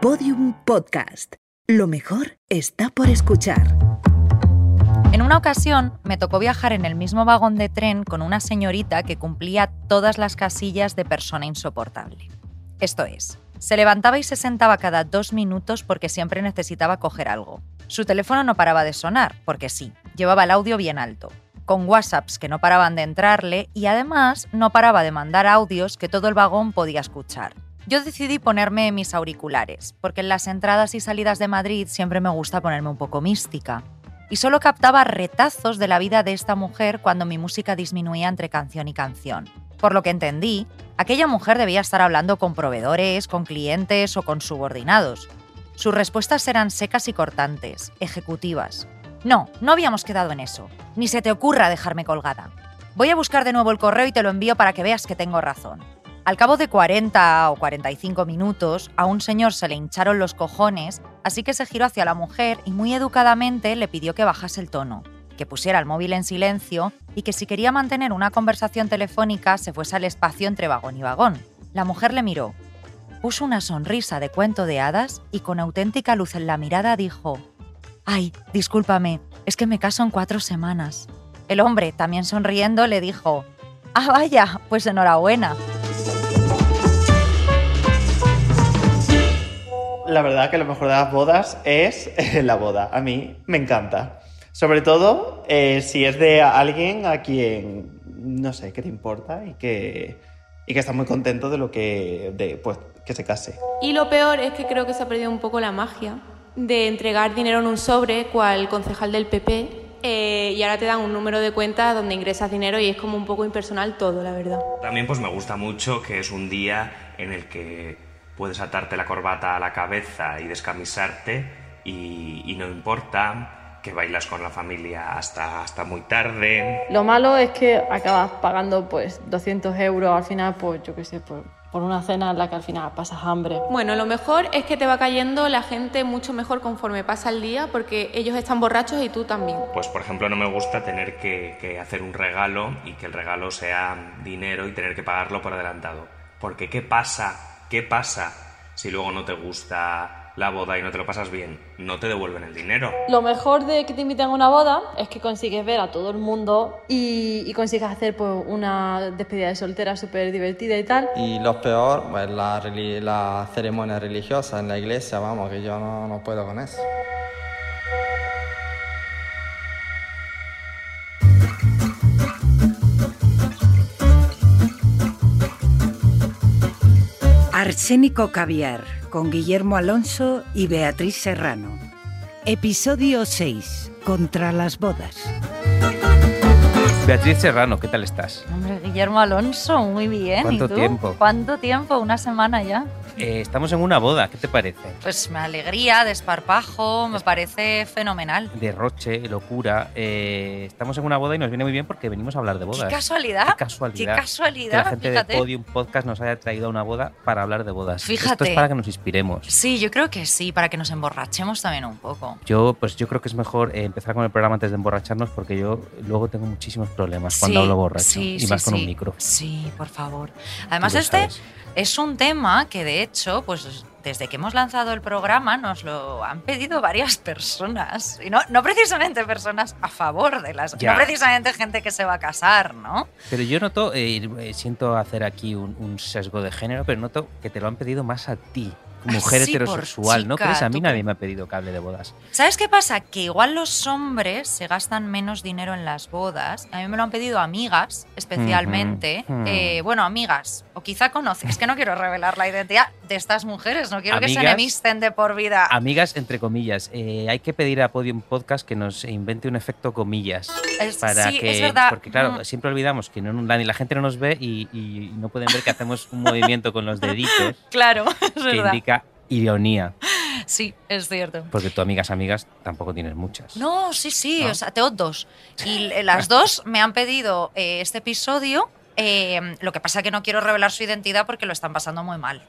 Podium Podcast. Lo mejor está por escuchar. En una ocasión me tocó viajar en el mismo vagón de tren con una señorita que cumplía todas las casillas de persona insoportable. Esto es, se levantaba y se sentaba cada dos minutos porque siempre necesitaba coger algo. Su teléfono no paraba de sonar, porque sí, llevaba el audio bien alto, con WhatsApps que no paraban de entrarle y además no paraba de mandar audios que todo el vagón podía escuchar. Yo decidí ponerme mis auriculares, porque en las entradas y salidas de Madrid siempre me gusta ponerme un poco mística. Y solo captaba retazos de la vida de esta mujer cuando mi música disminuía entre canción y canción. Por lo que entendí, aquella mujer debía estar hablando con proveedores, con clientes o con subordinados. Sus respuestas eran secas y cortantes, ejecutivas. No, no habíamos quedado en eso. Ni se te ocurra dejarme colgada. Voy a buscar de nuevo el correo y te lo envío para que veas que tengo razón. Al cabo de 40 o 45 minutos, a un señor se le hincharon los cojones, así que se giró hacia la mujer y muy educadamente le pidió que bajase el tono, que pusiera el móvil en silencio y que si quería mantener una conversación telefónica se fuese al espacio entre vagón y vagón. La mujer le miró, puso una sonrisa de cuento de hadas y con auténtica luz en la mirada dijo, Ay, discúlpame, es que me caso en cuatro semanas. El hombre, también sonriendo, le dijo, Ah, vaya, pues enhorabuena. La verdad que lo mejor de las bodas es la boda. A mí me encanta. Sobre todo eh, si es de alguien a quien, no sé, que te importa y que, y que está muy contento de lo que, de, pues, que se case. Y lo peor es que creo que se ha perdido un poco la magia de entregar dinero en un sobre, cual concejal del PP, eh, y ahora te dan un número de cuenta donde ingresas dinero y es como un poco impersonal todo, la verdad. También pues me gusta mucho que es un día en el que puedes atarte la corbata a la cabeza y descamisarte y, y no importa que bailas con la familia hasta, hasta muy tarde. Lo malo es que acabas pagando pues 200 euros al final, pues yo qué sé, por, por una cena en la que al final pasas hambre. Bueno, lo mejor es que te va cayendo la gente mucho mejor conforme pasa el día porque ellos están borrachos y tú también. Pues por ejemplo no me gusta tener que, que hacer un regalo y que el regalo sea dinero y tener que pagarlo por adelantado. Porque ¿qué pasa ¿Qué pasa si luego no te gusta la boda y no te lo pasas bien? No te devuelven el dinero. Lo mejor de que te inviten a una boda es que consigues ver a todo el mundo y, y consigues hacer pues, una despedida de soltera súper divertida y tal. Y lo peor, pues la, la ceremonia religiosa en la iglesia, vamos, que yo no, no puedo con eso. Arsénico Caviar con Guillermo Alonso y Beatriz Serrano. Episodio 6. Contra las bodas. Beatriz Serrano, ¿qué tal estás? Hombre, Guillermo Alonso, muy bien. ¿Cuánto ¿Y tú? tiempo? ¿Cuánto tiempo? Una semana ya. Eh, estamos en una boda, ¿qué te parece? Pues me alegría, desparpajo, me parece fenomenal. Derroche, locura. eh, estamos en una boda y nos viene muy bien porque venimos a hablar de bodas. Qué casualidad. Qué casualidad. Qué casualidad, Que la gente fíjate. de Podium Podcast nos haya traído a una boda para hablar de bodas. Esto Fíjate. es para que nos inspiremos. Sí, yo creo que sí, para que nos emborrachemos también un poco. Yo, pues yo creo que es mejor eh, empezar con el programa antes de emborracharnos porque yo luego tengo muchísimos problemas cuando hablo borracho sí, y sí, más con un micro. Sí, por favor. Además, este sabes. es un tema que de hecho, pues desde que hemos lanzado el programa nos lo han pedido varias personas. Y no, no precisamente personas a favor de las... Ya. No precisamente gente que se va a casar, ¿no? Pero yo noto, eh, eh, siento hacer aquí un, un sesgo de género, pero noto que te lo han pedido más a ti, mujer heterosexual. ¿No crees? A mí ¿tú nadie me ha pedido que hable de bodas. ¿Sabes qué pasa? Que igual los hombres se gastan menos dinero en las bodas. A mí me lo han pedido amigas, especialmente. Eh, bueno, amigas, o quizá conoces, es que no quiero revelar la identidad de estas mujeres, no quiero que se enemisten de por vida. Amigas, entre comillas, eh, hay que pedir a Podium Podcast que nos invente un efecto comillas. Es- Para sí, que, es verdad. Porque claro, Mm. siempre olvidamos que no, la, la gente no nos ve y, y no pueden ver que hacemos un movimiento con los deditos Claro, es que verdad. indica ironía. Sí, es cierto. Porque tú, amigas, amigas, tampoco tienes muchas. No, sí, sí, ¿No? o sea, tengo dos. Y las dos me han pedido eh, este episodio. eh, lo que pasa es que no quiero revelar su identidad porque lo están pasando muy mal.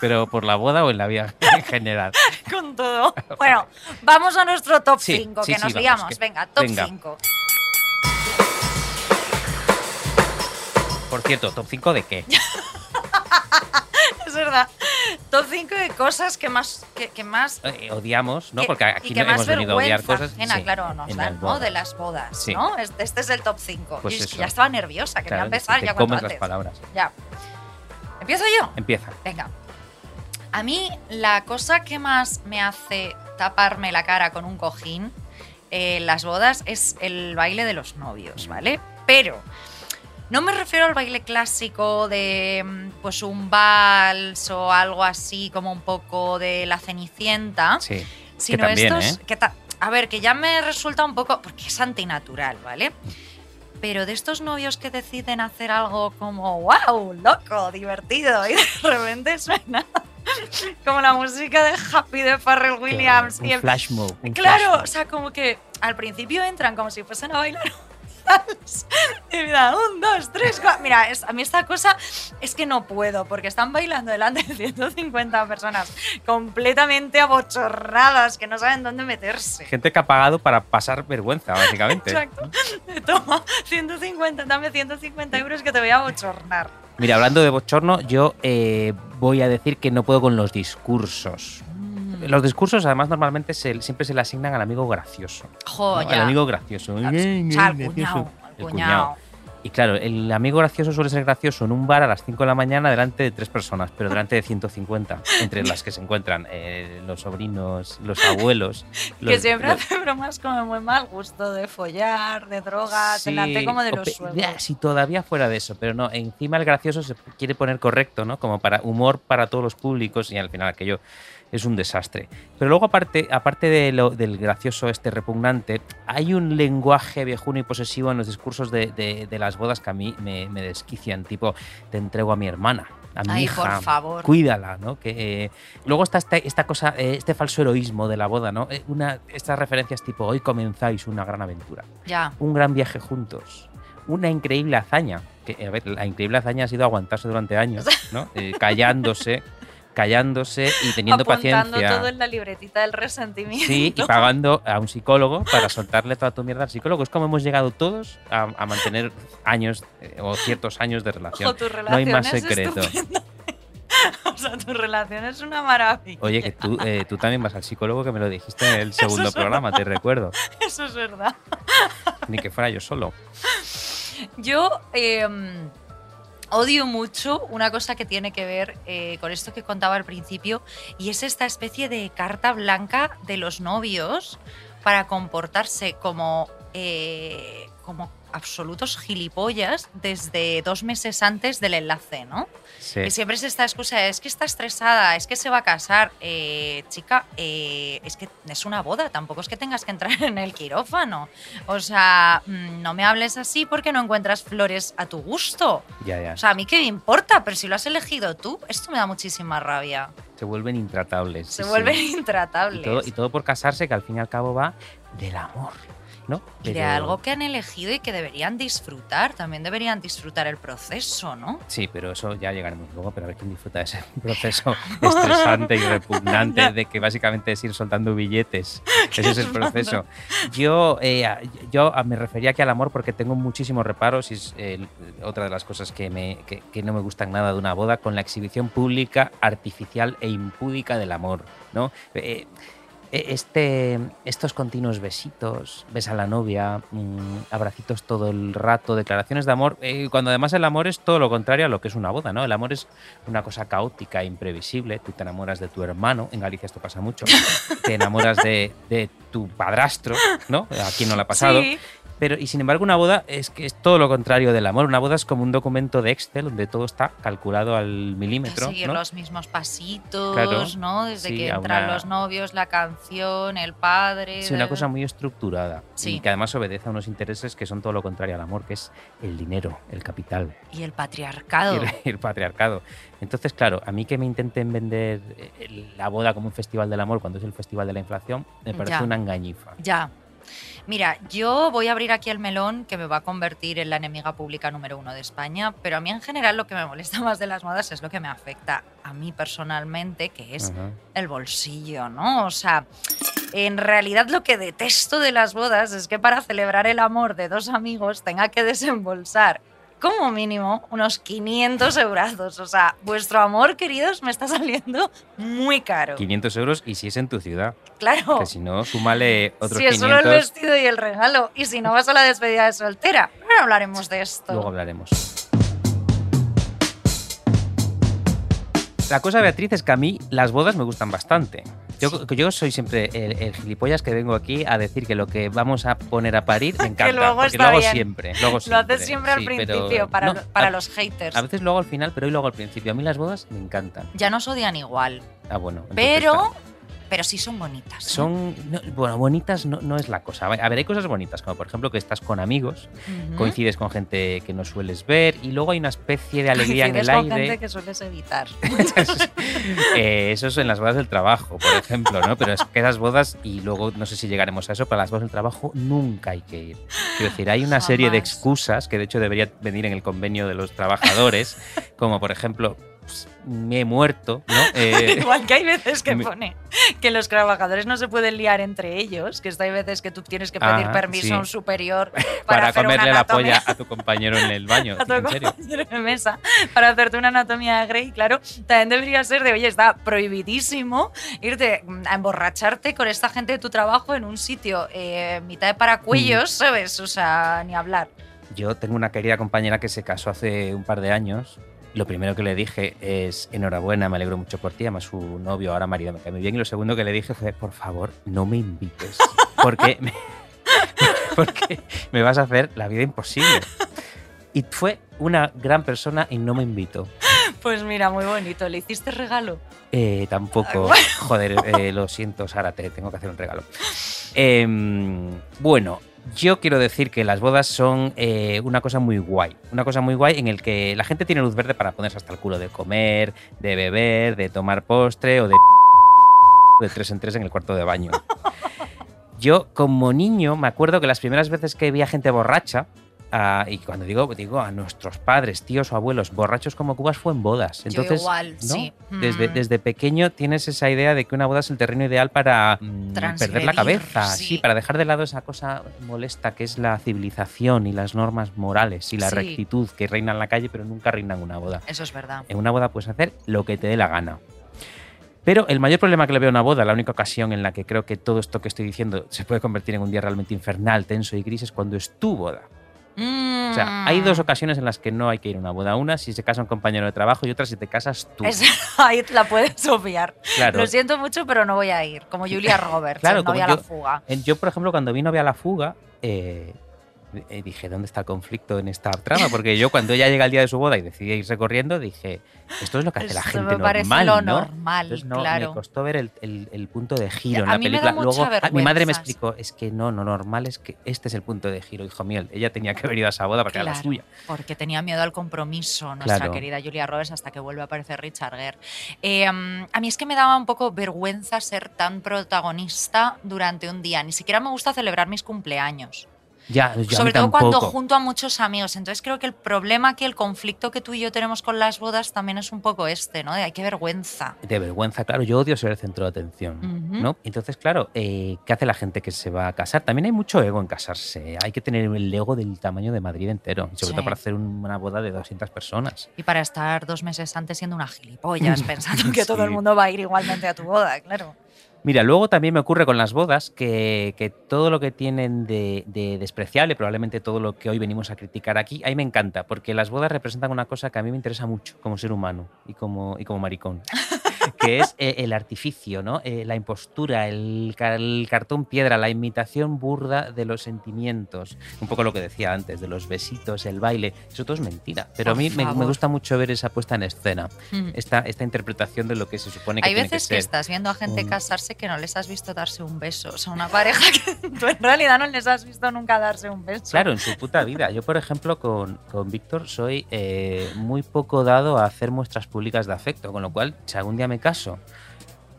Pero por la boda o en la vida en general. Con todo. Bueno, vamos a nuestro top Sí, 5, sí, que sí, nos vamos, liamos. que- Venga, top venga. 5. Por cierto, ¿top 5 de qué? Es verdad. Top 5 de cosas que más, que, que más Eh, odiamos, ¿no? que- Porque aquí que no hemos venido a odiar cosas. ajena, sí, claro, nos en dan, las ¿no? De las bodas, Sí. ¿no? Este, este es el top 5. Pues Y es que eso. ya estaba nerviosa, quería Claro, empezar te ya cuanto comes las antes. palabras. Ya. ¿Empiezo yo? Empieza. Venga. A mí la cosa que más me hace taparme la cara con un cojín en las bodas es el baile de los novios, ¿vale? Pero no me refiero al baile clásico de mm, pues un vals o algo así como un poco de la cenicienta, Sí. sino también, estos ¿eh? que a ver, que ya me resulta un poco porque es antinatural, ¿vale? Pero de estos novios que deciden hacer algo como wow, loco, divertido y de repente suena como la música de Happy de Pharrell Williams un y el flash un Claro, flash o sea, como que al principio entran como si fuesen a bailar un vals. Un, dos, tres, cuatro. Mira, es- a mí esta cosa es que no puedo, porque están bailando delante de 150 personas completamente abochornadas que no saben dónde meterse. Gente que ha pagado para pasar vergüenza, básicamente. Exacto. Toma, 150, dame 150 euros que te voy a abochornar. Mira, hablando de bochorno, yo eh, voy a decir que no puedo con los discursos. Los discursos, además, normalmente se- siempre se le asignan al amigo gracioso. Jo, ¿no? ya. Al amigo gracioso. Al al El cuñado. Y claro, el amigo gracioso suele ser gracioso en un bar a las 5 de la mañana delante de tres personas, pero delante de 150, entre las que se encuentran eh, los sobrinos, los abuelos. Que siempre los- hace bromas como muy mal gusto de follar, de drogas, Sí, delante como de los ya, Si todavía fuera de eso, pero no, encima el gracioso se quiere poner correcto, ¿no? Como para humor para todos los públicos y al final aquello es un desastre. Pero luego aparte, aparte de lo- del gracioso este repugnante, hay un lenguaje viejuno y posesivo en los discursos de, de- de las bodas que a mí me, me desquician, tipo, te entrego a mi hermana. A mi Ay, hija, por favor. cuídala, ¿no? Que, eh, luego está esta, esta cosa, eh, este falso heroísmo de la boda, ¿no? Eh, una, estas referencias tipo, hoy comenzáis una gran aventura Ya. un gran viaje juntos, una increíble hazaña. Que, a ver, la increíble hazaña ha sido aguantarse durante años, ¿no? Eh, callándose, callándose y teniendo Apuntando paciencia. todo en la libretita del resentimiento. Sí, y pagando a un psicólogo para soltarle toda tu mierda al psicólogo. Es como hemos llegado todos a, a mantener años eh, o ciertos años de relación. No hay más secreto. O sea, tu relación es una maravilla. Oye, que tú, eh, tú también vas al psicólogo, que me lo dijiste en el segundo es verdad. programa, te recuerdo. Eso es verdad. Ni que fuera yo solo. Yo eh, odio mucho una cosa que tiene que ver eh, con esto que contaba al principio y es esta especie de carta blanca de los novios para comportarse como, eh, como absolutos gilipollas desde dos meses antes del enlace, ¿no? Sí. Y siempre es esta excusa, es que está estresada, es que se va a casar. Eh, chica, eh, es que es una boda, tampoco es que tengas que entrar en el quirófano. O sea, mm, no me hables así porque no encuentras flores a tu gusto. Ya, ya. O sea, a mí qué me importa, pero si lo has elegido tú, esto me da muchísima rabia. Se vuelven intratables. Se sí, vuelven sí. intratables. Y todo, y todo por casarse, que al fin y al cabo va del amor, ¿no? De algo que han elegido y que deberían disfrutar. También deberían disfrutar el proceso, ¿no? Sí, pero eso ya luego, pero a ver quién disfruta de ese proceso estresante y repugnante de que básicamente es ir soltando billetes. Ese es el proceso. Yo, eh, yo me refería aquí al amor porque tengo muchísimos reparos y es eh, otra de las cosas que, me, que, que no me gustan nada de una boda con la exhibición pública, artificial e impúdica del amor, ¿no? Eh, este, estos continuos besitos, ves a la novia, mm, abracitos todo el rato, declaraciones de amor, eh, cuando además el amor es todo lo contrario a lo que es una boda, ¿no? El amor es una cosa caótica, imprevisible, tú te enamoras de tu hermano, en Galicia esto pasa mucho, te enamoras de, tu padrastro, ¿no? A quien no le ha pasado. Pero, y sin embargo, una boda es que es todo lo contrario del amor. Una boda es como un documento de Excel donde todo está calculado al milímetro. seguir ¿no? los mismos pasitos, Claro. ¿no? Desde Sí, que entran una- los novios, la canción, el padre. Sí, una cosa muy estructurada Sí. y que además obedece a unos intereses que son todo lo contrario al amor, que es el dinero, el capital Y el patriarcado. y el patriarcado. Entonces, claro, a mí que me intenten vender eh, la boda como un festival del amor cuando es el festival de la inflación, me parece Ya. una engañifa. Ya. Mira, yo voy a abrir aquí el melón que me va a convertir en la enemiga pública número uno de España, pero a mí en general lo que me molesta más de las modas es lo que me afecta a mí personalmente, que es Ajá. el bolsillo, ¿no? O sea, en realidad lo que detesto de las bodas es que para celebrar el amor de dos amigos tenga que desembolsar como mínimo unos 500 eurazos. O sea, vuestro amor, queridos, me está saliendo muy caro. 500 euros y si es en tu ciudad. Claro. Que si no, súmale otros Si es 500. solo el vestido y el regalo. Y si no vas a la despedida de soltera. Ahora hablaremos de esto. Luego hablaremos. La cosa, Beatriz, es que a mí las bodas me gustan bastante. Yo, yo soy siempre el, el gilipollas que vengo aquí a decir que lo que vamos a poner a parir me encanta. luego porque está lo hago bien. siempre. Lo, hago Lo siempre, haces siempre al sí, principio para, no, lo- para a- los haters. A veces lo hago al final, pero hoy lo hago al principio. A mí las bodas me encantan. Ya nos odian igual. Ah, bueno. Pero. Pero sí son bonitas. ¿eh? Son. no, bueno, bonitas no, no es la cosa. A ver, hay cosas bonitas, como por ejemplo que estás con amigos, coincides con gente que no sueles ver y luego hay una especie de alegría en el con aire. gente que sueles evitar. Eh, eso es en las bodas del trabajo, por ejemplo, ¿no? Pero es que esas bodas, y luego no sé si llegaremos a eso, para las bodas del trabajo nunca hay que ir. Quiero decir, hay una serie de excusas que de hecho debería venir en el convenio de los trabajadores, como por ejemplo, pues, me he muerto, ¿no? Eh, Igual que hay veces que me- pone que los trabajadores no se pueden liar entre ellos, que esto hay veces que tú tienes que pedir Ah, permiso sí. a un superior para, para hacer una comerle la polla a tu compañero en el baño. a tu ¿En serio? compañero de mesa para hacerte una anatomía de Grey, claro, también debería ser de, oye, está prohibidísimo irte a emborracharte con esta gente de tu trabajo en un sitio eh, mitad de paracuellos, Mm. ¿sabes? O sea, ni hablar. Yo tengo una querida compañera que se casó hace un par de años. Lo primero que le dije es enhorabuena, me alegro mucho por ti, además su novio, ahora marido, me cae muy bien. Y lo segundo que le dije fue, por favor, no me invites, porque me, porque me vas a hacer la vida imposible. Y fue una gran persona y no me invitó. Pues mira, muy bonito. ¿Le hiciste regalo? Eh, tampoco, joder, eh, lo siento, Sara, te tengo que hacer un regalo. Em, bueno, yo quiero decir que las bodas son eh, una cosa muy guay. Una cosa muy guay en el que la gente tiene luz verde para ponerse hasta el culo de comer, de beber, de tomar postre o de de tres en tres en el cuarto de baño. Yo, como niño, me acuerdo que las primeras veces que vi a gente borracha, ah, y cuando digo, digo a nuestros padres, tíos o abuelos, borrachos como cubas, fue en bodas. Entonces, Yo igual, ¿no? sí. Desde, Mm. desde pequeño tienes esa idea de que una boda es el terreno ideal para mm, perder la cabeza, sí. sí. para dejar de lado esa cosa molesta que es la civilización y las normas morales y la Sí. rectitud que reina en la calle, pero nunca reina en una boda. Eso es verdad. En una boda puedes hacer lo que te dé la gana. Pero el mayor problema que le veo a una boda, la única ocasión en la que creo que todo esto que estoy diciendo se puede convertir en un día realmente infernal, tenso y gris, es cuando es tu boda. O sea, hay Mm. dos ocasiones en las que no hay que ir a una boda. Una si se casa un compañero de trabajo y otra si te casas tú. Es- ahí la puedes obviar. Claro. Lo siento mucho, pero no voy a ir. Como Julia Roberts, Claro, en novia a la fuga. Yo, por ejemplo, cuando vi novia a la fuga, eh, eh, dije, ¿dónde está el conflicto en esta trama? Porque yo cuando ella llega el día de su boda y decide irse corriendo, dije, esto es lo que hace la gente me parece normal, lo ¿no? normal, Entonces, no, claro. me costó ver el, el- el punto de giro en la mí me da película. mucha Luego, ah, mi madre me explicó, es que no, no normal es que este es el punto de giro, hijo mío. Ella tenía que haber ido a esa boda porque era la Claro, suya. Porque tenía miedo al compromiso, nuestra Claro. querida Julia Roberts, hasta que vuelve a aparecer Richard Gere. Eh, mm, a mí es que me daba un poco vergüenza ser tan protagonista durante un día. Ni siquiera me gusta celebrar mis cumpleaños. Ya, yo Sobre todo cuando junto a muchos amigos. Entonces creo que el problema aquí, el conflicto que tú y yo tenemos con las bodas también es un poco este, ¿no? De ay, qué vergüenza. De vergüenza, claro. Yo odio ser el centro de atención. ¿no? Entonces, claro, eh, ¿qué hace la gente que se va a casar? También hay mucho ego en casarse. Hay que tener el ego del tamaño de Madrid entero, sobre Sí. todo para hacer un- una boda de 200 personas. Y para estar dos meses antes siendo una gilipollas, pensando que todo el mundo va a ir igualmente a tu boda, claro. Mira, luego también me ocurre con las bodas que, todo lo que tienen de, de despreciable, probablemente todo lo que hoy venimos a criticar aquí, a mí me encanta, porque las bodas representan una cosa que a mí me interesa mucho como ser humano y como, y como maricón, que es eh, el artificio, ¿no? Eh, la impostura, el, el cartón piedra, la imitación burda de los sentimientos. Un poco lo que decía antes, de los besitos, el baile, eso todo es mentira. Pero Por a mí me, me gusta mucho ver esa puesta en escena, Mm. esta, esta interpretación de lo que se supone que Hay tiene veces que que, ser. estás viendo a gente un- casarse que no les has visto darse un beso. O sea, una pareja que tú en realidad no les has visto nunca darse un beso. Claro, en su puta vida. Yo, por ejemplo, con, con Víctor soy eh, muy poco dado a hacer muestras públicas de afecto, con lo cual, si algún día me caso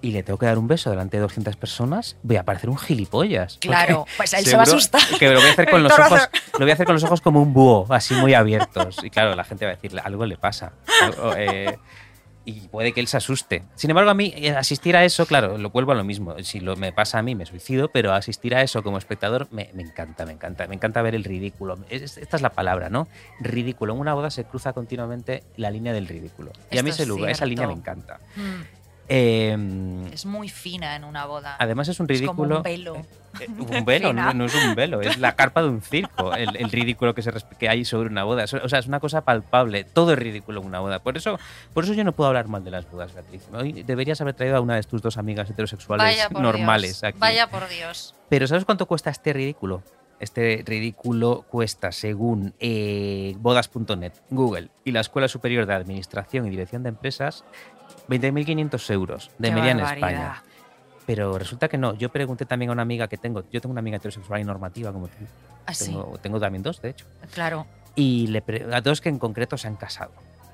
y le tengo que dar un beso delante de 200 personas, voy a parecer un gilipollas. Claro, pues él se va a asustar. Que lo voy a hacer con los ojos, lo voy a hacer con los ojos como un búho, así muy abiertos. Y claro, la gente va a decir, algo le pasa. Algo, eh, y puede que él se asuste. Sin embargo, a mí eh, asistir a eso, claro, lo vuelvo a lo mismo. Si lo me pasa a mí, me suicido, pero asistir a eso como espectador me, me encanta, me encanta. Me encanta ver el ridículo. Es- esta es la palabra, ¿no? Ridículo. En una boda se cruza continuamente la línea del ridículo. Y a mí ese es lugar, esa línea me encanta. Mm, Eh, es muy fina en una boda. además es un Es como ridículo. un velo. Eh, un velo, no, es un velo, es la carpa de un circo, el, el ridículo que, se que hay sobre una boda. O sea, es una cosa palpable, todo es ridículo en una boda. Por eso, por eso yo no puedo hablar mal de las bodas, Beatriz. Hoy deberías haber traído a una de tus dos amigas heterosexuales Vaya por normales Dios. aquí. Vaya por Dios. Pero ¿sabes cuánto cuesta este ridículo? Este ridículo cuesta, según eh, bodas.net, Google y la Escuela Superior de Administración y Dirección de Empresas, 20.500 euros de Qué media en. España. Pero resulta que no. Yo pregunté también a una amiga que tengo. Yo tengo una amiga heterosexual y normativa como tú. Así, Tengo, tengo también dos, de hecho. claro. Y le a dos que en concreto se han casado.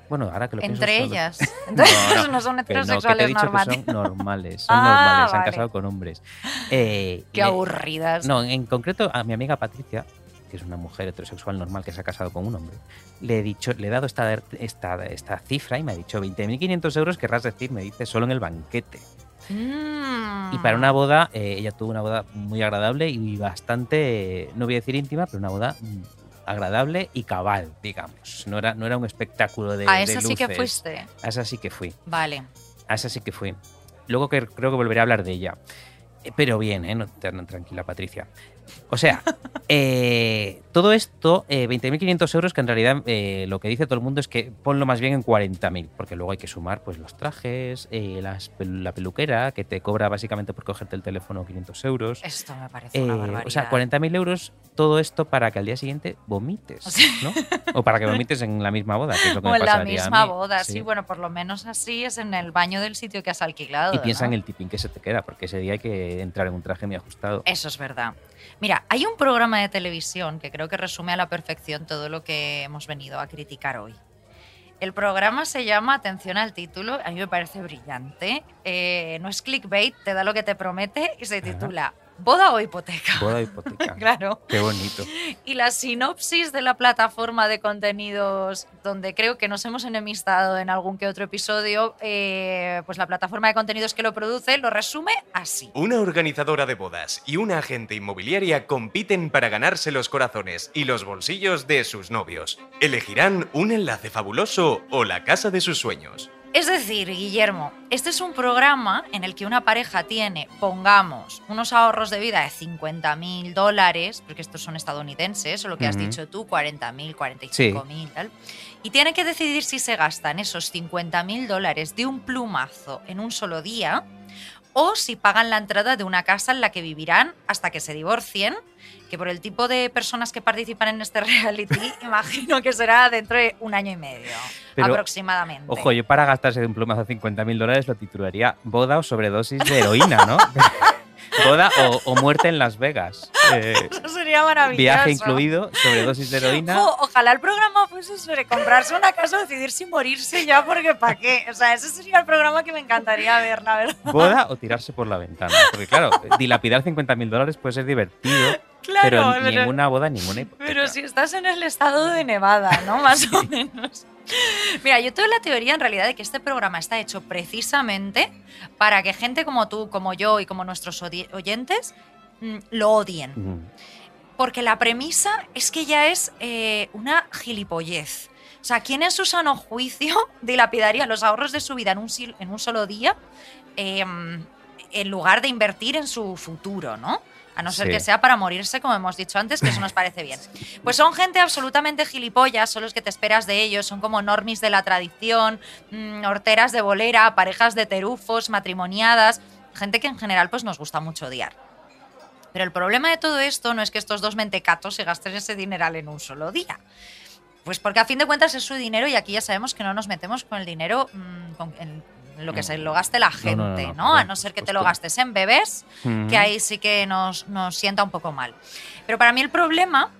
Bueno, ahora que lo Entre son- ellas. Entonces no, no, son no, he heterosexuales dicho que normales. son normales. Son Ah, normales, se han vale. casado con hombres. Eh, Qué aburridas. no, en concreto a mi amiga Patricia, que es una mujer heterosexual normal que se ha casado con un hombre, le he dicho, le he dado esta, esta, esta cifra y me ha dicho 20.500 euros, querrás decir, me dice, solo en el banquete. Mm. Y para una boda, eh, ella tuvo una boda muy agradable y bastante, eh, no voy a decir íntima, pero una boda mm, agradable y cabal, digamos. No era, no era un espectáculo de, A de esa sí que luces. fuiste. A esa sí que fui. Vale. A esa sí que fui. Luego que creo que volveré a hablar de ella. Eh, Pero bien, ¿eh? No, tranquila, Patricia. O sea, eh, todo esto, eh, 20.500 euros, que en realidad eh, lo que dice todo el mundo es que ponlo más bien en 40.000, porque luego hay que sumar pues los trajes, eh, las la peluquera, que te cobra básicamente por cogerte el teléfono 500 euros. Esto me parece una barbaridad. o sea, 40.000 euros, todo esto para que al día siguiente vomites, O sea- ¿no? O para que vomites en la misma boda, que es lo que O me en la a misma mí. boda, sí. bueno, por lo menos así es en el baño del sitio que has alquilado. Y piensa ¿no? en el tipín que se te queda, porque ese día hay que entrar en un traje muy ajustado. Eso es verdad. Mira, hay un programa de televisión que creo que resume a la perfección todo lo que hemos venido a criticar hoy. El programa se llama, atención al título, a mí me parece brillante. eh, no es clickbait, te da lo que te promete y se titula Boda o hipoteca. Boda hipoteca. Claro. Qué bonito. Y la sinopsis de la plataforma de contenidos, donde creo que nos hemos enemistado en algún que otro episodio, eh, pues la plataforma de contenidos que lo produce lo resume así. Una organizadora de bodas y una agente inmobiliaria compiten para ganarse los corazones y los bolsillos de sus novios. Elegirán un enlace fabuloso o la casa de sus sueños. Es decir, Guillermo, este es un programa en el que una pareja tiene, pongamos, unos ahorros de vida de 50.000 dólares, porque estos son estadounidenses, o lo que has dicho tú, 40.000, 45.000, tal. Y tiene que decidir si se gastan esos 50.000 dólares de un plumazo en un solo día o si pagan la entrada de una casa en la que vivirán hasta que se divorcien, que por el tipo de personas que participan en este reality, imagino que será dentro de un año y medio, Pero, aproximadamente. Ojo, yo para gastarse de un plumazo 50.000 dólares lo titularía boda o sobredosis de heroína, ¿no? boda o, o muerte en Las Vegas. Eh, Eso sería maravilloso. viaje incluido, sobredosis de heroína. Ojalá el programa fuese sobre comprarse una casa o decidir si morirse ya, porque ¿para qué? O sea, ese sería el programa que me encantaría ver, la verdad. Boda o tirarse por la ventana. Porque claro, dilapidar 50.000 dólares puede ser divertido, Claro, pero pero- ninguna boda, ninguna hipoteca. Pero si estás en el estado de Nevada, ¿no? Más o menos. Mira, yo tengo la teoría en realidad de que este programa está hecho precisamente para que gente como tú, como yo y como nuestros oyentes mm, lo odien. Mm. Porque la premisa es que ya es eh, una gilipollez. O sea, ¿quién en su sano juicio dilapidaría los ahorros de su vida en un, en un solo día eh, en lugar de invertir en su futuro, ¿no? A no ser Sí. que sea para morirse, como hemos dicho antes, que eso nos parece bien. Pues son gente absolutamente gilipollas, son los que te esperas de ellos, son como normis de la tradición, mm, horteras de bolera, parejas de terufos, matrimoniadas, gente que en general pues nos gusta mucho odiar. Pero el problema de todo esto no es que estos dos mentecatos se gasten ese dineral en un solo día. Pues porque a fin de cuentas es su dinero y aquí ya sabemos que no nos metemos con el dinero mm, con- en lo que se lo gaste la gente, no, ¿no? no, no, A no ser que te lo gastes en bebés, que ahí sí que nos, nos sienta un poco mal. Pero para mí el problema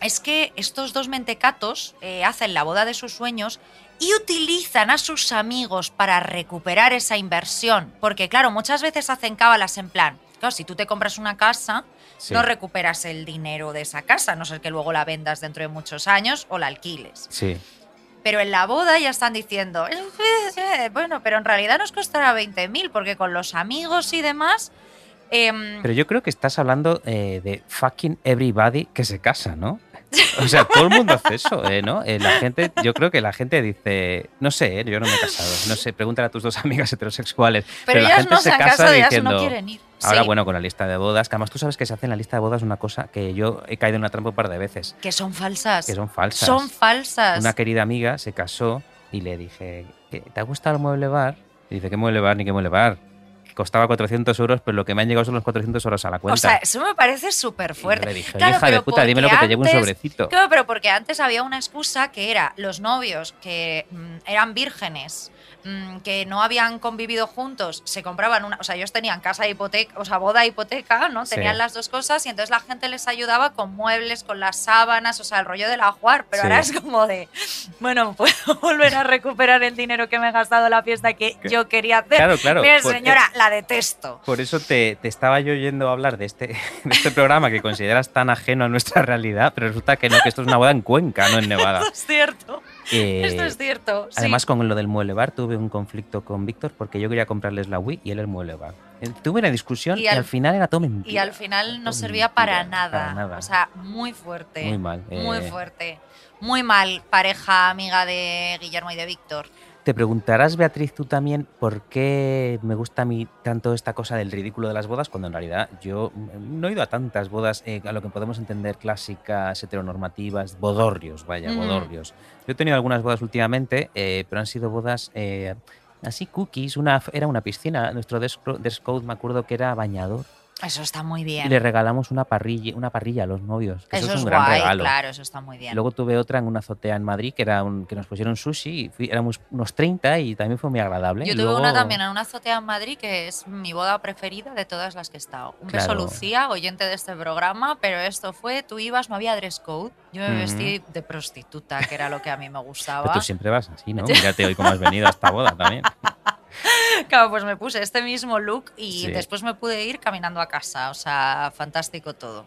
es que estos dos mentecatos eh, hacen la boda de sus sueños y utilizan a sus amigos para recuperar esa inversión. Porque, claro, muchas veces hacen cábalas en plan, claro, si tú te compras una casa, Sí. no recuperas el dinero de esa casa, a no ser que luego la vendas dentro de muchos años o la alquiles. Sí. Pero en la boda ya están diciendo, "Eh, bueno, pero en realidad nos costará 20.000 porque con los amigos y demás... em, Pero yo creo que estás hablando eh, de fucking everybody que se casa, ¿no? O sea, todo el mundo hace eso, eh, ¿no? Eh, la gente, yo creo que la gente dice, no sé, eh, yo no me he casado, no sé, pregúntale a tus dos amigas heterosexuales. pero, la ellas gente no se se casa casado, ellas diciendo. no quieren ir. Ahora, Sí, bueno, con la lista de bodas, que además tú sabes que se hace en la lista de bodas una cosa que yo he caído en una trampa un par de veces, Que son falsas. que son falsas. Son falsas. Una querida amiga se casó y le dije, "¿Qué- ¿te ha gustado el mueble bar? Y dice, ¿qué mueble bar ni qué mueble bar? Costaba 400 euros, pero lo que me han llegado son los 400 euros a la cuenta. O sea, eso me parece súper fuerte. le dije, Claro, hija de puta, dímelo que porque te llevo un sobrecito. Claro, pero porque antes había una excusa que era los novios que mm, eran vírgenes, mm, que no habían convivido juntos, se compraban una, o sea, ellos tenían casa de hipoteca, o sea, boda e hipoteca, ¿no? Sí. Tenían las dos cosas y entonces la gente les ayudaba con muebles, con las sábanas, o sea, el rollo del ajuar, pero Sí. ahora es como de, bueno, puedo volver a recuperar el dinero que me he gastado en la fiesta que yo quería hacer. Claro, claro. Por- señora, la detesto. Por eso te, te estaba yo oyendo hablar de este, de este programa que consideras tan ajeno a nuestra realidad, pero resulta que no, que esto es una boda en Cuenca, no en Nevada. Esto es cierto. Eh, Esto es cierto. sí. Además, con lo del mueble bar tuve un conflicto con Víctor porque yo quería comprarles la Wii y él el mueble bar. Eh, Tuve una discusión y, Y al, al- final era todo mentira. Y al final no servía para nada. para nada. O sea, muy fuerte. Muy mal. Muy eh. fuerte. Muy mal, pareja amiga de Guillermo y de Víctor. Te preguntarás, Beatriz, tú también, por qué me gusta a mí tanto esta cosa del ridículo de las bodas, cuando en realidad yo no he ido a tantas bodas, eh, a lo que podemos entender clásicas, heteronormativas, bodorrios, vaya, bodorrios. Yo he tenido algunas bodas últimamente, eh, pero han sido bodas eh, así cookies. Una, era una piscina, nuestro dress cro- dress code me acuerdo que era bañador. Eso está muy Y bien. le regalamos una parrilla, una parrilla a los novios. que Eso, Eso es un gran guay, regalo. claro, eso está muy bien. Luego tuve otra en una azotea en Madrid que era un, que nos pusieron sushi y fui- éramos unos 30 y también fue muy agradable. Yo Y tuve luego- una también en una azotea en Madrid que es mi boda preferida de todas las que he estado. Un beso Claro. Lucía, oyente de este programa, pero esto fue, tú ibas, no había dress code. Yo me Ujú. vestí de prostituta, que era lo que a mí me gustaba. Pero tú siempre vas así, ¿no? Mírate hoy cómo has venido a esta boda también. Claro, pues me puse este mismo look y Sí. después me pude ir caminando a casa. O sea, fantástico todo.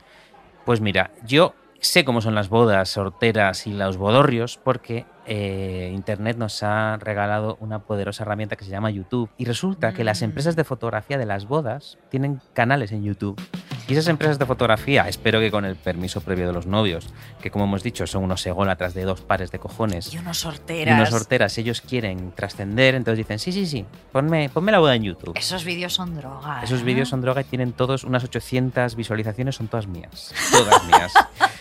Pues mira, yo sé cómo son las bodas sorteras y los bodorrios porque eh, Internet nos ha regalado una poderosa herramienta que se llama YouTube. Y resulta que las Mm. empresas de fotografía de las bodas tienen canales en YouTube. Y esas empresas de fotografía, espero que con el permiso previo de los novios, que como hemos dicho son unos ególatras de dos pares de cojones. Y unos Y sorteras. unos sorteras, ellos quieren trascender, entonces dicen, sí, sí, sí, ponme, ponme la boda en YouTube. Esos vídeos son droga. Esos ¿eh? vídeos son droga y tienen todos unas 800 visualizaciones, son todas mías. Todas mías.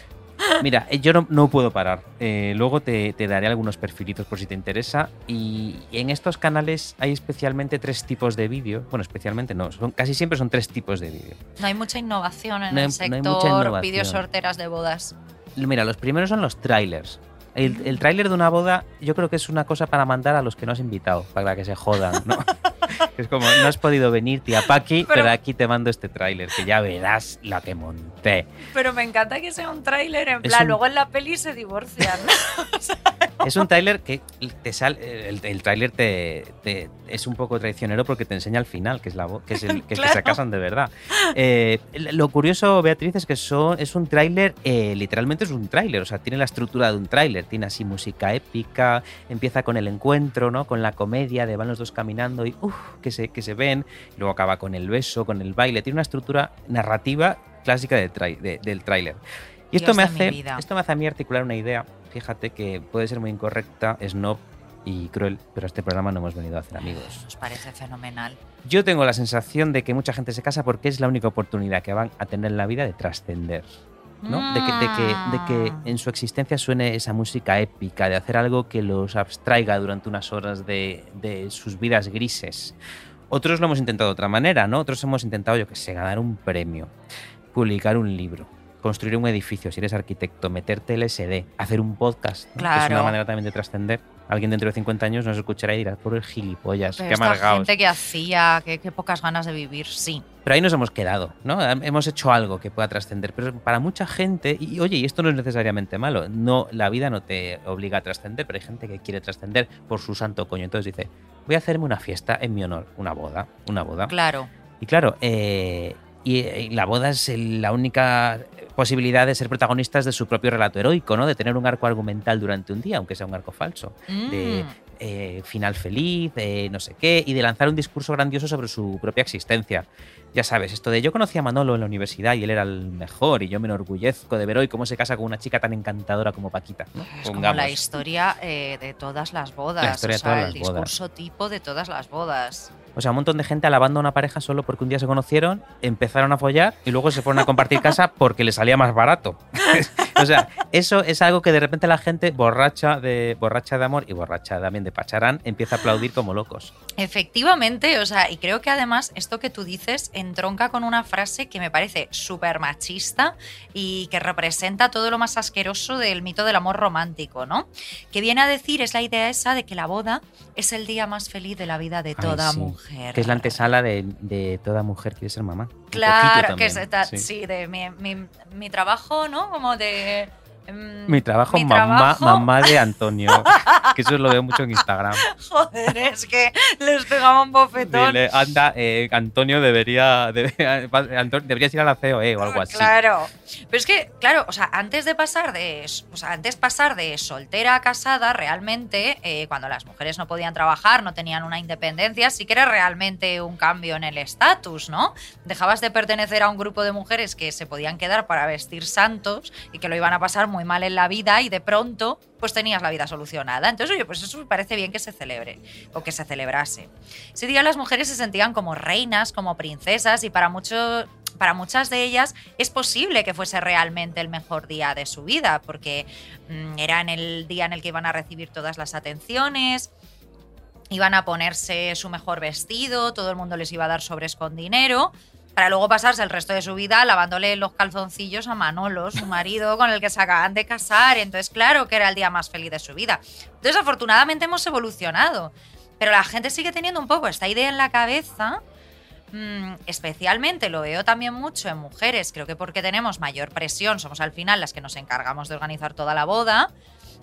Mira, eh, yo no, no puedo parar. Eh, luego te, te daré algunos perfilitos por si te interesa. Y en estos canales hay especialmente tres tipos de vídeo. Bueno, especialmente no, son, casi siempre son tres tipos de vídeo. No hay mucha innovación en No el no hay sector innovación. vídeos sorteras de bodas. Mira, los primeros son los trailers. El, el tráiler de una boda yo creo que es una cosa para mandar a los que no has invitado, para que se jodan, ¿no? es como, no has podido venir, tía Paqui, pero, Pero- aquí te mando este tráiler, que ya verás la que monté. Pero me encanta que sea un tráiler, en Es plan, un- luego en la peli se divorcian. Es un tráiler que te sale, el, el tráiler te, te- es un poco traicionero porque te enseña al final, que es la que es el que, es que se casan de verdad. Eh, lo curioso, Beatriz, es que son, es un tráiler, eh, literalmente es un tráiler, o sea, tiene la estructura de un tráiler, tiene así música épica, empieza con el encuentro, ¿no? Con la comedia de van los dos caminando y uff, que se, que se ven, luego acaba con el beso, con el baile, tiene una estructura narrativa clásica del, trai- de- del tráiler. Y esto Dios me, hace, esto me hace a mí articular una idea, fíjate que puede ser muy incorrecta, snob y cruel, pero a este programa no hemos venido a hacer amigos. Nos parece fenomenal. Yo tengo la sensación de que mucha gente se casa porque es la única oportunidad que van a tener en la vida de trascender. ¿no? De, que, de, que, de que Mm. en su existencia suene esa música épica, de hacer algo que los abstraiga durante unas horas de, de sus vidas grises. Otros lo hemos intentado de otra manera, ¿no? Otros hemos intentado, yo que sé, ganar un premio, publicar un libro, construir un edificio, si eres arquitecto, meterte LSD, hacer un podcast, ¿no? que es una manera también de trascender. Alguien dentro de 50 años nos escuchará y dirá, por el gilipollas, Pero qué amargados. gente que hacía, qué, qué pocas ganas de vivir, sí. Pero ahí nos hemos quedado, ¿no? Hemos hecho algo que pueda trascender. Pero para mucha gente, y oye, y esto no es necesariamente malo, no, la vida no te obliga a trascender, pero hay gente que quiere trascender por su santo coño. Entonces dice, voy a hacerme una fiesta en mi honor, una boda, una boda. Claro. Y claro, eh, y, y la boda es el- la única posibilidad de ser protagonistas de su propio relato heroico, ¿no? De tener un arco argumental durante un día, aunque sea un arco falso. De Mm. eh, final feliz, de no sé qué, y de lanzar un discurso grandioso sobre su propia existencia. Ya sabes, esto de yo conocí a Manolo en la universidad y él era el mejor y yo me enorgullezco de ver hoy cómo se casa con una chica tan encantadora como Paquita. ¿no? Es como la historia eh, de todas las bodas. La o sea, el bodas. discurso tipo de todas las bodas. O sea, un montón de gente alabando a una pareja solo porque un día se conocieron, empezaron a follar y luego se fueron a compartir casa porque les salía más barato. o sea, eso es algo que de repente la gente borracha de, borracha de amor y borracha también de pacharán empieza a aplaudir como locos. Efectivamente, o sea, y creo que además esto que tú dices entronca con una frase que me parece súper machista y que representa todo lo más asqueroso del mito del amor romántico, ¿no? Que viene a decir es la idea esa de que la boda es el día más feliz de la vida de Ay, toda sí. mujer. Que es la antesala de, de toda mujer quiere ser mamá. Claro, que es sí. sí, de mi, mi- mi trabajo, ¿no? Como de... mm, Mi trabajo, mi mamá, trabajo- mamá de Antonio. que eso lo veo mucho en Instagram. Joder, es que les pegaba un bofetón. Dile, anda, eh, Antonio debería, deberías ir a la COE o algo así. Claro. Pero es que, claro, o sea, antes de pasar de, o sea, antes pasar de soltera a casada, realmente, eh, cuando las mujeres no podían trabajar, no tenían una independencia, sí que era realmente un cambio en el estatus, ¿no? Dejabas de pertenecer a un grupo de mujeres que se podían quedar para vestir santos y que lo iban a pasar muy mal en la vida y de pronto, pues tenías la vida solucionada. Entonces, oye, pues eso parece bien que se celebre o que se celebrase. Ese día las mujeres se sentían como reinas, como princesas y para muchos para muchas de ellas es posible que fuese realmente el mejor día de su vida, porque mm, era en el día en el que iban a recibir todas las atenciones, iban a ponerse su mejor vestido, todo el mundo les iba a dar sobres con dinero, para luego pasarse el resto de su vida lavándole los calzoncillos a Manolo, su marido con el que se acaban de casar. Entonces, claro que era el día más feliz de su vida. Entonces, afortunadamente hemos evolucionado, pero la gente sigue teniendo un poco esta idea en la cabeza Mm, especialmente lo veo también mucho en mujeres, creo que porque tenemos mayor presión, somos al final las que nos encargamos de organizar toda la boda.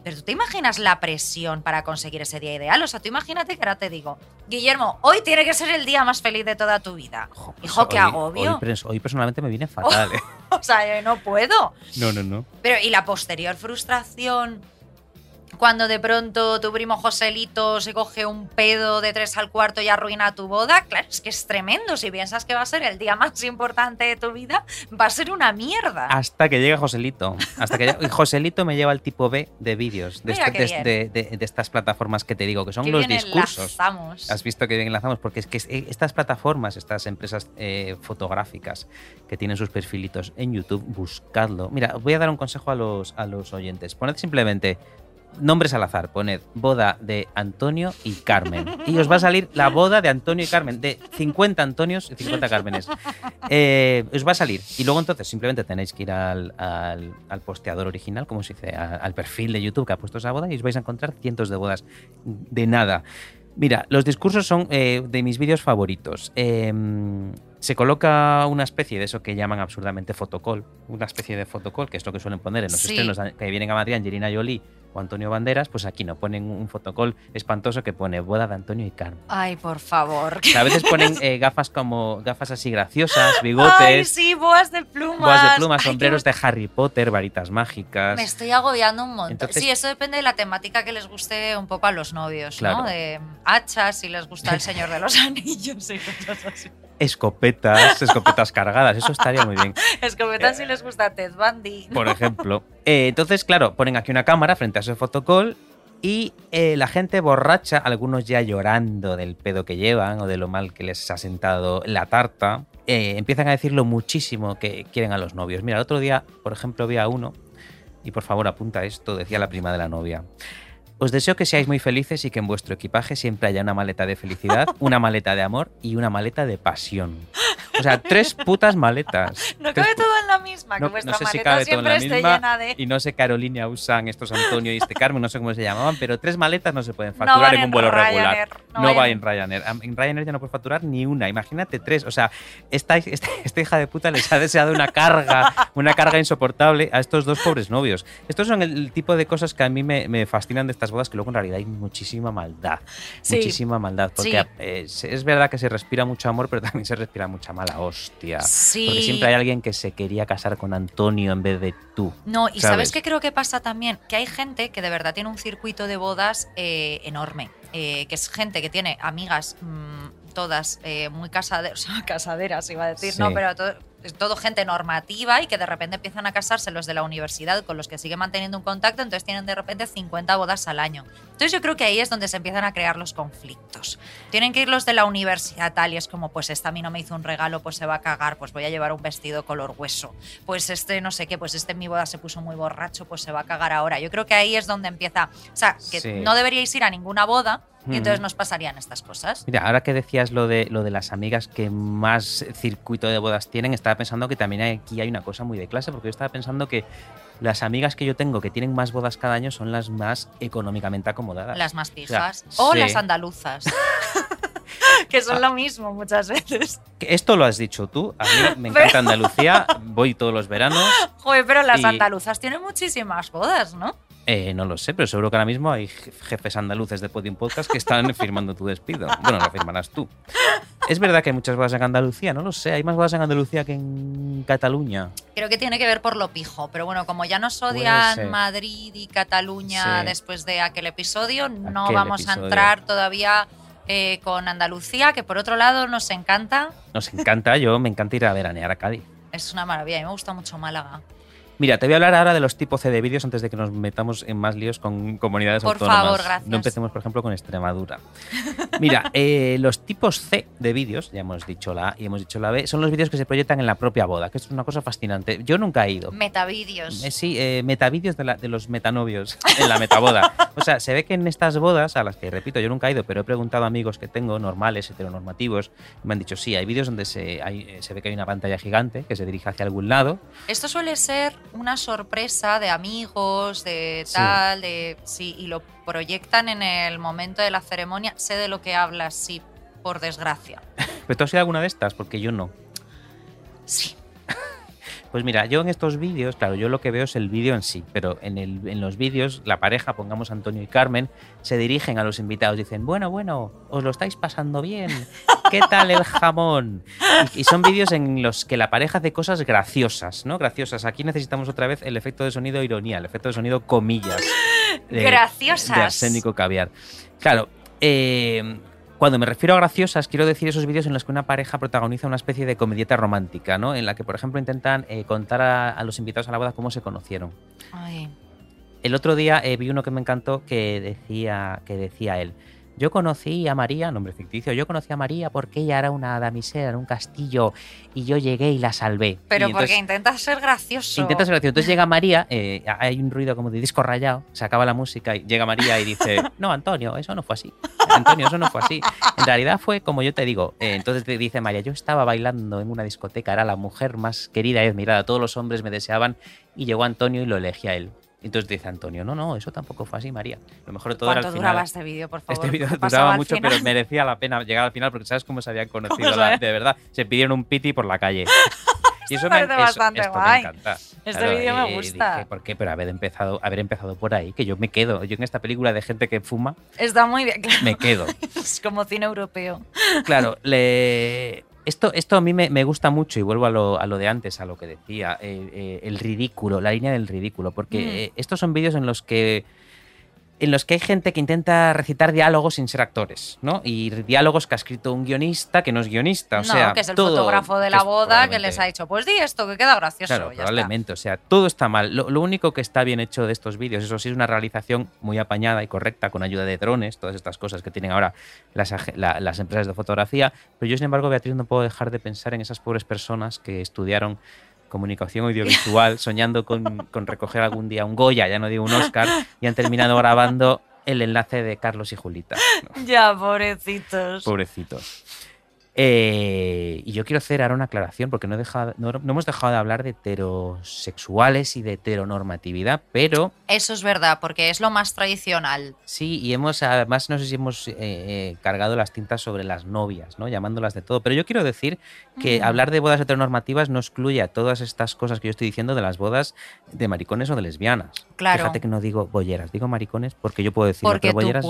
Pero tú te imaginas la presión para conseguir ese día ideal. O sea, tú imagínate que ahora te digo, Guillermo, hoy tiene que ser el día más feliz de toda tu vida. Pues Hijo, qué hoy- agobio. Hoy, pers- hoy personalmente me viene fatal. ¿eh? O sea, yo no puedo. No, no, no. Pero, ¿y la posterior frustración? Cuando de pronto tu primo Joselito se coge un pedo de tres al cuarto y arruina tu boda, claro, es que es tremendo. Si piensas que va a ser el día más importante de tu vida, va a ser una mierda. Hasta que llega Joselito. Hasta que llega- y Joselito me lleva al tipo B de vídeos, de, este- qué de- de- de- de estas plataformas que te digo, que son los bien discursos. enlazamos. Has visto que bien enlazamos, porque es que eh, estas plataformas, estas empresas eh, fotográficas que tienen sus perfilitos en YouTube, buscadlo. Mira, voy a dar un consejo a los, a los oyentes. Poned simplemente nombres al azar, poned boda de Antonio y Carmen. Y os va a salir la boda de Antonio y Carmen, de 50 Antonios y 50 Cármenes. Eh, os va a salir. Y luego entonces simplemente tenéis que ir al, al- al posteador original, como se dice, a- al perfil de YouTube que ha puesto esa boda y os vais a encontrar cientos de bodas de nada. Mira, los discursos son eh, de mis vídeos favoritos. Eh, se coloca una especie de eso que llaman absurdamente fotocall, una especie de fotocall, que es lo que suelen poner en los Sí. estrenos que vienen a Madrid Angelina Jolie o Antonio Banderas, pues aquí no ponen un fotocall espantoso que pone boda de Antonio y Carmen. Ay, por favor. A veces ponen eh, gafas como gafas así graciosas, bigotes, Ay, sí, boas de plumas. boas de plumas, Ay, qué sombreros de Harry Potter, varitas mágicas. Me estoy agobiando un montón. Entonces- sí, eso depende de la temática que les guste un poco a los novios, Claro. ¿no? De hachas, si les gusta el Señor de los Anillos y cosas así. Escopetas, escopetas cargadas, eso estaría muy bien. Escopetas si les gusta Ted Bundy. por ejemplo. Eh, entonces, claro, ponen aquí una cámara frente a ese fotocall y eh, la gente borracha, algunos ya llorando del pedo que llevan o de lo mal que les ha sentado la tarta, eh, empiezan a decir lo muchísimo que quieren a los novios. Mira, el otro día, por ejemplo, vi a uno, y por favor apunta esto, decía la prima de la novia. Os deseo que seáis muy felices y que en vuestro equipaje siempre haya una maleta de felicidad, una maleta de amor y una maleta de pasión. O sea, tres putas maletas. No cabe todo en la misma. misma, que No, vuestra no sé si maleta cabe todo en la misma de... y no sé Carolina usan estos Antonio y este Carmen, no sé cómo se llamaban, pero tres maletas no se pueden No facturar en un vuelo Ryanair, regular. no No, va en Ryanair. Am- En Ryanair ya no puedes facturar ni una. Imagínate tres. O sea, esta, esta, esta hija de puta les ha deseado una carga, una carga insoportable a estos dos pobres novios. Estos son el, tipo de cosas que a mí me, me fascinan de estas bodas, que luego en realidad hay muchísima maldad. Sí. Muchísima maldad. Porque Sí. se- es verdad que se respira mucho amor, pero también se respira mucha mala hostia. Sí. Porque siempre hay alguien que se quería casar con Antonio en vez de tú. No, y ¿sabes? ¿sabes? qué creo que pasa también? Que hay gente que de verdad tiene un circuito de bodas eh, enorme. eh, que es gente que tiene amigas mm, todas eh, muy casaderas, casaderas iba a decir, Sí. no, pero todo, es todo gente normativa y que de repente empiezan a casarse los de la universidad con los que sigue manteniendo un contacto, entonces tienen de repente 50 bodas al año. Entonces yo creo que ahí es donde se empiezan a crear los conflictos. Tienen que ir los de la universidad tal y es como, pues esta a mí no me hizo un regalo, pues se va a cagar, pues voy a llevar un vestido color hueso. Pues este no sé qué, pues este en mi boda se puso muy borracho, pues se va a cagar ahora. Yo creo que ahí es donde empieza, o sea, que Sí. no deberíais ir a ninguna boda y entonces nos pasarían estas cosas. Mira, ahora que decías lo de, lo de las amigas que más circuito de bodas tienen, estaba pensando que también aquí hay una cosa muy de clase, porque yo estaba pensando que las amigas que yo tengo que tienen más bodas cada año son las más económicamente acomodadas. Las más sea, pijas. o sí. las andaluzas. que son lo mismo muchas veces. Esto lo has dicho tú, a mí me encanta Andalucía, voy todos los veranos, Joder, pero las Y- andaluzas tienen muchísimas bodas, ¿no? Eh, no lo sé, pero seguro que ahora mismo hay je- jefes andaluces de Podium Podcast que están firmando tu despido. Bueno, lo firmarás tú. Es verdad que hay muchas bodas en Andalucía, no lo sé, hay más bodas en Andalucía que en Cataluña. Creo que tiene que ver por lo pijo, pero bueno, como ya nos odian. Madrid y Cataluña Sí. después de aquel episodio, no vamos a entrar todavía eh, con Andalucía, que por otro lado nos encanta. Nos encanta, yo me encanta ir a veranear a Cádiz. Es una maravilla, a mí me gusta mucho Málaga. Mira, te voy a hablar ahora de los tipos C de vídeos antes de que nos metamos en más líos con comunidades Por autónomas. favor, gracias. No empecemos, por ejemplo, con Extremadura. Mira, eh, los tipos C de vídeos, ya hemos dicho la A y hemos dicho la B, son los vídeos que se proyectan en la propia boda, que esto es una cosa fascinante. Yo nunca he ido. Metavídeos. Eh, sí, eh, metavídeos de, la- de los metanovios en la metaboda. O sea, se ve que en estas bodas, a las que repito, yo nunca he ido, pero he preguntado a amigos que tengo, normales, heteronormativos, y me han dicho, sí, hay vídeos donde se, hay- eh, se ve que hay una pantalla gigante que se dirige hacia algún lado. Esto suele ser una sorpresa de amigos, de Sí. tal, de sí, y lo proyectan en el momento de la ceremonia. Sé de lo que hablas, sí, por desgracia. ¿Pero tú has ido a alguna de estas? Porque yo no. Sí. Pues mira, yo en estos vídeos, claro, yo lo que veo es el vídeo en sí, pero en, el, en los vídeos, la pareja, pongamos Antonio y Carmen, se dirigen a los invitados, dicen, bueno, bueno, os lo estáis pasando bien, ¿qué tal el jamón? Y, y son vídeos en los que la pareja hace cosas graciosas, ¿no? Graciosas. Aquí necesitamos otra vez el efecto de sonido ironía, el efecto de sonido comillas. de- Graciosas. De arsénico caviar. Claro, eh, cuando me refiero a graciosas, quiero decir esos vídeos en los que una pareja protagoniza una especie de comedieta romántica, ¿no? En la que, por ejemplo, intentan eh, contar a, a los invitados a la boda cómo se conocieron. Ay. El otro día eh, vi uno que me encantó que decía, que decía él. Yo conocí a María, nombre ficticio, yo conocí a María porque ella era una damisela en un castillo y yo llegué y la salvé. Pero Y porque intentas ser gracioso. Intenta ser gracioso. Entonces llega María, eh, hay un ruido como de disco rayado, se acaba la música y llega María y dice, no, Antonio, eso no fue así. Antonio, eso no fue así. En realidad fue como yo te digo. Eh, entonces te dice María, yo estaba bailando en una discoteca, era la mujer más querida y admirada, todos los hombres me deseaban y llegó Antonio y lo elegí a él. Entonces dice Antonio, no, no, eso tampoco fue así, María. Lo mejor de todo era ¿Cuánto al final. duraba este vídeo, por favor? Este vídeo ¿Qué pasaba duraba mucho, final? pero merecía la pena llegar al final porque sabes cómo se habían conocido, ¿Cómo la- de verdad. Se pidieron un piti por la calle. Y eso parece eso- bastante esto guay. me encanta. Este vídeo me y gusta. dije, ¿Por qué? Pero haber empezado, haber empezado por ahí, que yo me quedo. Yo en esta película de gente que fuma, Está muy bien, claro. me quedo. Es como cine europeo. Claro, le... esto, esto a mí me, me gusta mucho y vuelvo a lo, a lo de antes, a lo que decía, eh, eh, el ridículo, la línea del ridículo, porque Mm. eh, estos son vídeos en los que en los que hay gente que intenta recitar diálogos sin ser actores, ¿no? Y diálogos que ha escrito un guionista que no es guionista, o no, sea, que es el todo- fotógrafo de la boda que les ha dicho, pues di esto, que queda gracioso. Claro, ya está. probablemente. O sea, todo está mal. Lo, lo único que está bien hecho de estos vídeos, eso sí, es una realización muy apañada y correcta con ayuda de drones, todas estas cosas que tienen ahora las, ag- la- las empresas de fotografía. Pero yo, sin embargo, Beatriz, no puedo dejar de pensar en esas pobres personas que estudiaron comunicación audiovisual soñando con, con recoger algún día un Goya, ya no digo un Oscar, y han terminado grabando el enlace de Carlos y Julita. ¿no? Ya, pobrecitos. Pobrecitos. Eh, y yo quiero hacer ahora una aclaración, porque no, he dejado- no- no hemos dejado de hablar de heterosexuales y de heteronormatividad, pero Eso es verdad, porque es lo más tradicional. sí, y hemos, además, no sé si hemos eh, eh, cargado las tintas sobre las novias, ¿no? Llamándolas de todo. Pero yo quiero decir que Mm. hablar de bodas heteronormativas no excluye a todas estas cosas que yo estoy diciendo de las bodas de maricones o de lesbianas. Claro. Fíjate que no digo bolleras, digo maricones porque yo puedo decir Porque pero bolleras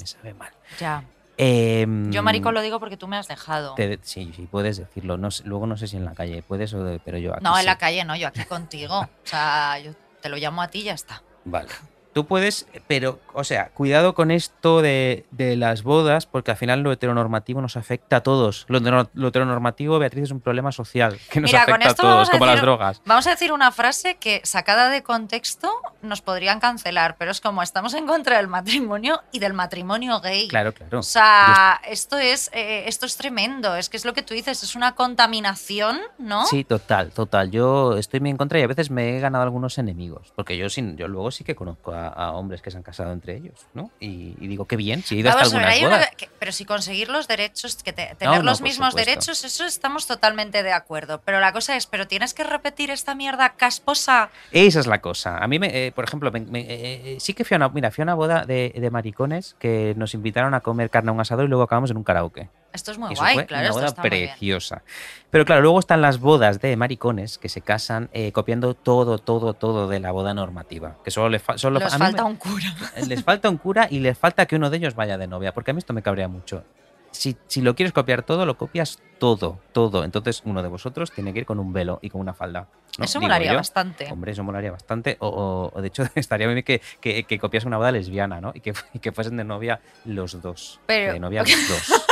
me sabe mal. Ya. Em, Yo, maricón, lo digo porque tú me has dejado. te- sí, sí, puedes decirlo. No luego no sé si en la calle puedes, o de- pero yo aquí No, en sí. la calle no, yo aquí contigo. O sea, yo te lo llamo a ti y ya está. Vale. Tú puedes, pero, o sea, cuidado con esto de, de las bodas, porque al final lo heteronormativo nos afecta a todos. Lo, heterono- lo heteronormativo, Beatriz, es un problema social que nos Mira, afecta a todos, a como decir- las drogas. Vamos a decir una frase que, sacada de contexto, nos podrían cancelar, pero es como estamos en contra del matrimonio y del matrimonio gay. Claro, claro. O sea, esto es, eh, esto es tremendo. Es que es lo que tú dices, es una contaminación, ¿no? Sí, total, total. Yo estoy muy en contra y a veces me he ganado algunos enemigos. Porque yo, sin, yo luego sí que conozco a, a hombres que se han casado entre ellos, ¿no? Y, y digo, qué bien, si he ido hasta ver, algunas una- que- pero si conseguir los derechos, que te- tener no, los mismos supuesto. derechos, eso estamos totalmente de acuerdo. Pero la cosa es, pero tienes que repetir esta mierda casposa. Esa es la cosa. A mí, me, eh, por ejemplo, me- me- eh, eh, sí que fui a una, mira, fui a una boda de, de maricones que nos invitaron a comer carne a un asador y luego acabamos en un karaoke. Esto es muy Y guay, fue claro, una esto boda está muy bien. preciosa. Pero claro, luego están las bodas de maricones que se casan eh, copiando todo, todo, todo de la boda normativa. Que solo les fa- solo falta me- un cura. les falta un cura y les falta que uno de ellos vaya de novia, porque a mí esto me cabrea mucho. Si, si lo quieres copiar todo, lo copias todo, todo. Entonces uno de vosotros tiene que ir con un velo y con una falda. ¿no? Eso Digo molaría yo. bastante. Hombre, eso molaría bastante. O, o- o de hecho, estaría bien que, que, que copiase una boda lesbiana, ¿no? Y que, y que fuesen de novia los dos. Pero- De novia los dos.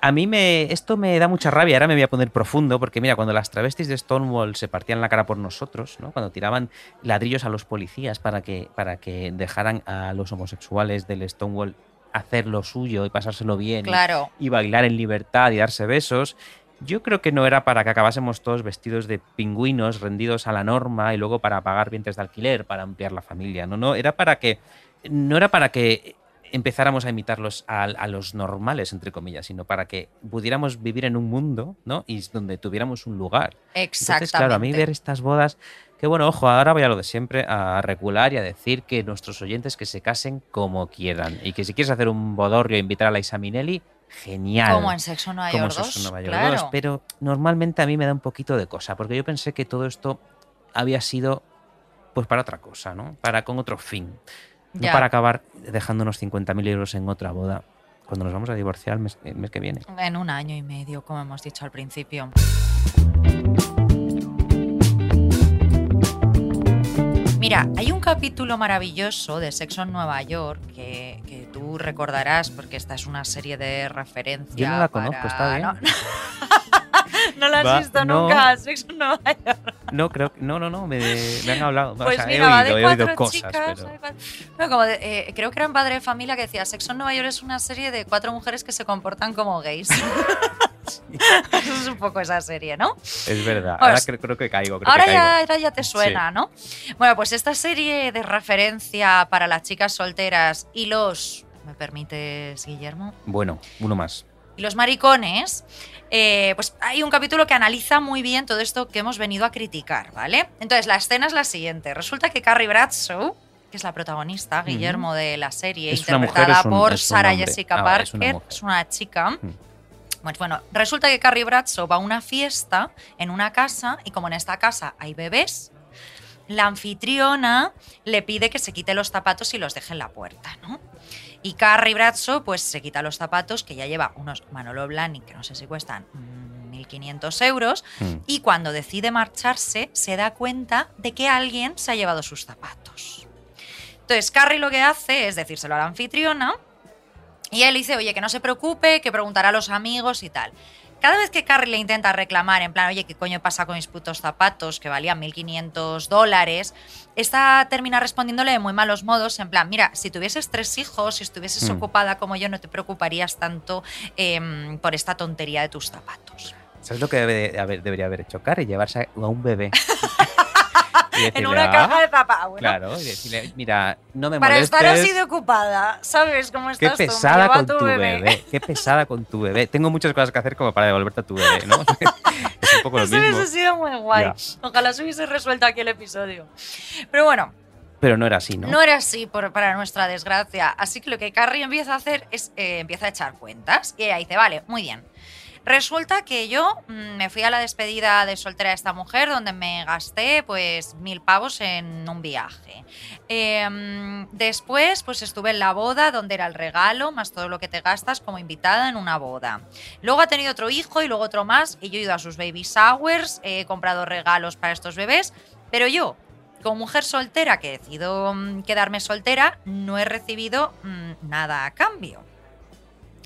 A mí me, esto me da mucha rabia, ahora me voy a poner profundo, porque mira, cuando las travestis de Stonewall se partían la cara por nosotros, ¿no? cuando tiraban ladrillos a los policías para que, para que dejaran a los homosexuales del Stonewall hacer lo suyo y pasárselo bien y- Claro. y bailar en libertad y darse besos. Yo creo que no era para que acabásemos todos vestidos de pingüinos, rendidos a la norma y luego para pagar vientres de alquiler, para ampliar la familia. No, no, era para que no era para que empezáramos a imitarlos a, a los normales, entre comillas, sino para que pudiéramos vivir en un mundo, ¿no? Y donde tuviéramos un lugar. Exactamente. Entonces, claro, a mí ver estas bodas, que bueno, ojo, ahora voy a lo de siempre, a regular y a decir que nuestros oyentes que se casen como quieran. Y que si quieres hacer un bodorrio e invitar a la Isa Minelli, genial. Como en Sexo Nueva Como York Sexo 2, en Nueva York claro. 2, pero normalmente a mí me da un poquito de cosa, porque yo pensé que todo esto había sido pues para otra cosa, ¿no? Para con otro fin. No para acabar dejándonos 50.000 euros en otra boda cuando nos vamos a divorciar el mes, el mes que viene. En un año y medio, como hemos dicho al principio. Mira, hay un capítulo maravilloso de Sexo en Nueva York que, que tú recordarás porque esta es una serie de referencia. Yo no la para- conozco, está bien. No, no la has Va, visto no. nunca, Sexo en Nueva York. No, creo que. No, no, no. Me, me han hablado. Pues o sea, mira, he oído, de he oído cosas, chicas. pero. hay cuatro- No, como de- eh, creo que era un padre de familia que decía, Sexo en Nueva York es una serie de cuatro mujeres que se comportan como gays. Eso es un poco esa serie, ¿no? Es verdad. Pues, ahora creo, creo que caigo. Creo Ahora que ya, caigo. ahora ya te suena, ¿no? Bueno, pues esta serie de referencia para las chicas solteras y los, ¿me permites, Guillermo? Bueno, uno más. Y los maricones, eh, pues hay un capítulo que analiza muy bien todo esto que hemos venido a criticar, ¿vale? Entonces, la escena es la siguiente. Resulta que Carrie Bradshaw, que es la protagonista. Guillermo, de la serie, Es interpretada un- por Sarah. Jessica Ah, vale, es una Parker, es una chica. Pues bueno, resulta que Carrie Bradshaw va a una fiesta en una casa y como en esta casa hay bebés, la anfitriona le pide que se quite los zapatos y los deje en la puerta, ¿no? Y Carrie Bradshaw pues se quita los zapatos que ya lleva unos Manolo Blahnik que no sé si cuestan mm, 1.500 euros Mm. y cuando decide marcharse se da cuenta de que alguien se ha llevado sus zapatos. Entonces Carrie lo que hace es decírselo a la anfitriona y él dice, oye, que no se preocupe, que preguntará a los amigos y tal. Cada vez que Carrie le intenta reclamar, en plan, oye, ¿qué coño pasa con mis putos zapatos que valían 1.500 dólares? Esta termina respondiéndole de muy malos modos, en plan, mira, si tuvieses tres hijos, si estuvieses Mm. ocupada como yo, no te preocuparías tanto em, por esta tontería de tus zapatos. ¿Sabes lo que debe de haber- debería haber hecho Carrie? Llevarse a un bebé. Y en una "Ah". caja de zapatos. Bueno, Claro, y decirle, mira, no me para molestes. estar así de ocupada, ¿sabes cómo Qué estás tú? Me pesada a con tu bebé. Qué pesada con tu bebé. Tengo muchas cosas que hacer como para devolverte a tu bebé, ¿no? es un poco lo Eso mismo. hubiese sido muy guay. Ya. Ojalá se hubiese resuelto aquí el episodio. Pero bueno, Pero no era así, ¿no? No era así por- para nuestra desgracia. Así que lo que Carrie empieza a hacer es eh, empieza a echar cuentas y ella dice, vale, muy bien. Resulta que yo mm, me fui a la despedida de soltera de esta mujer donde me gasté pues mil pavos en un viaje. Mm, después pues estuve en la boda donde era el regalo más todo lo que te gastas como invitada en una boda. Luego ha tenido otro hijo y luego otro más y yo he ido a sus baby showers, he comprado regalos para estos bebés, pero yo como mujer soltera que decido mm, quedarme soltera, no he recibido mm, nada a cambio.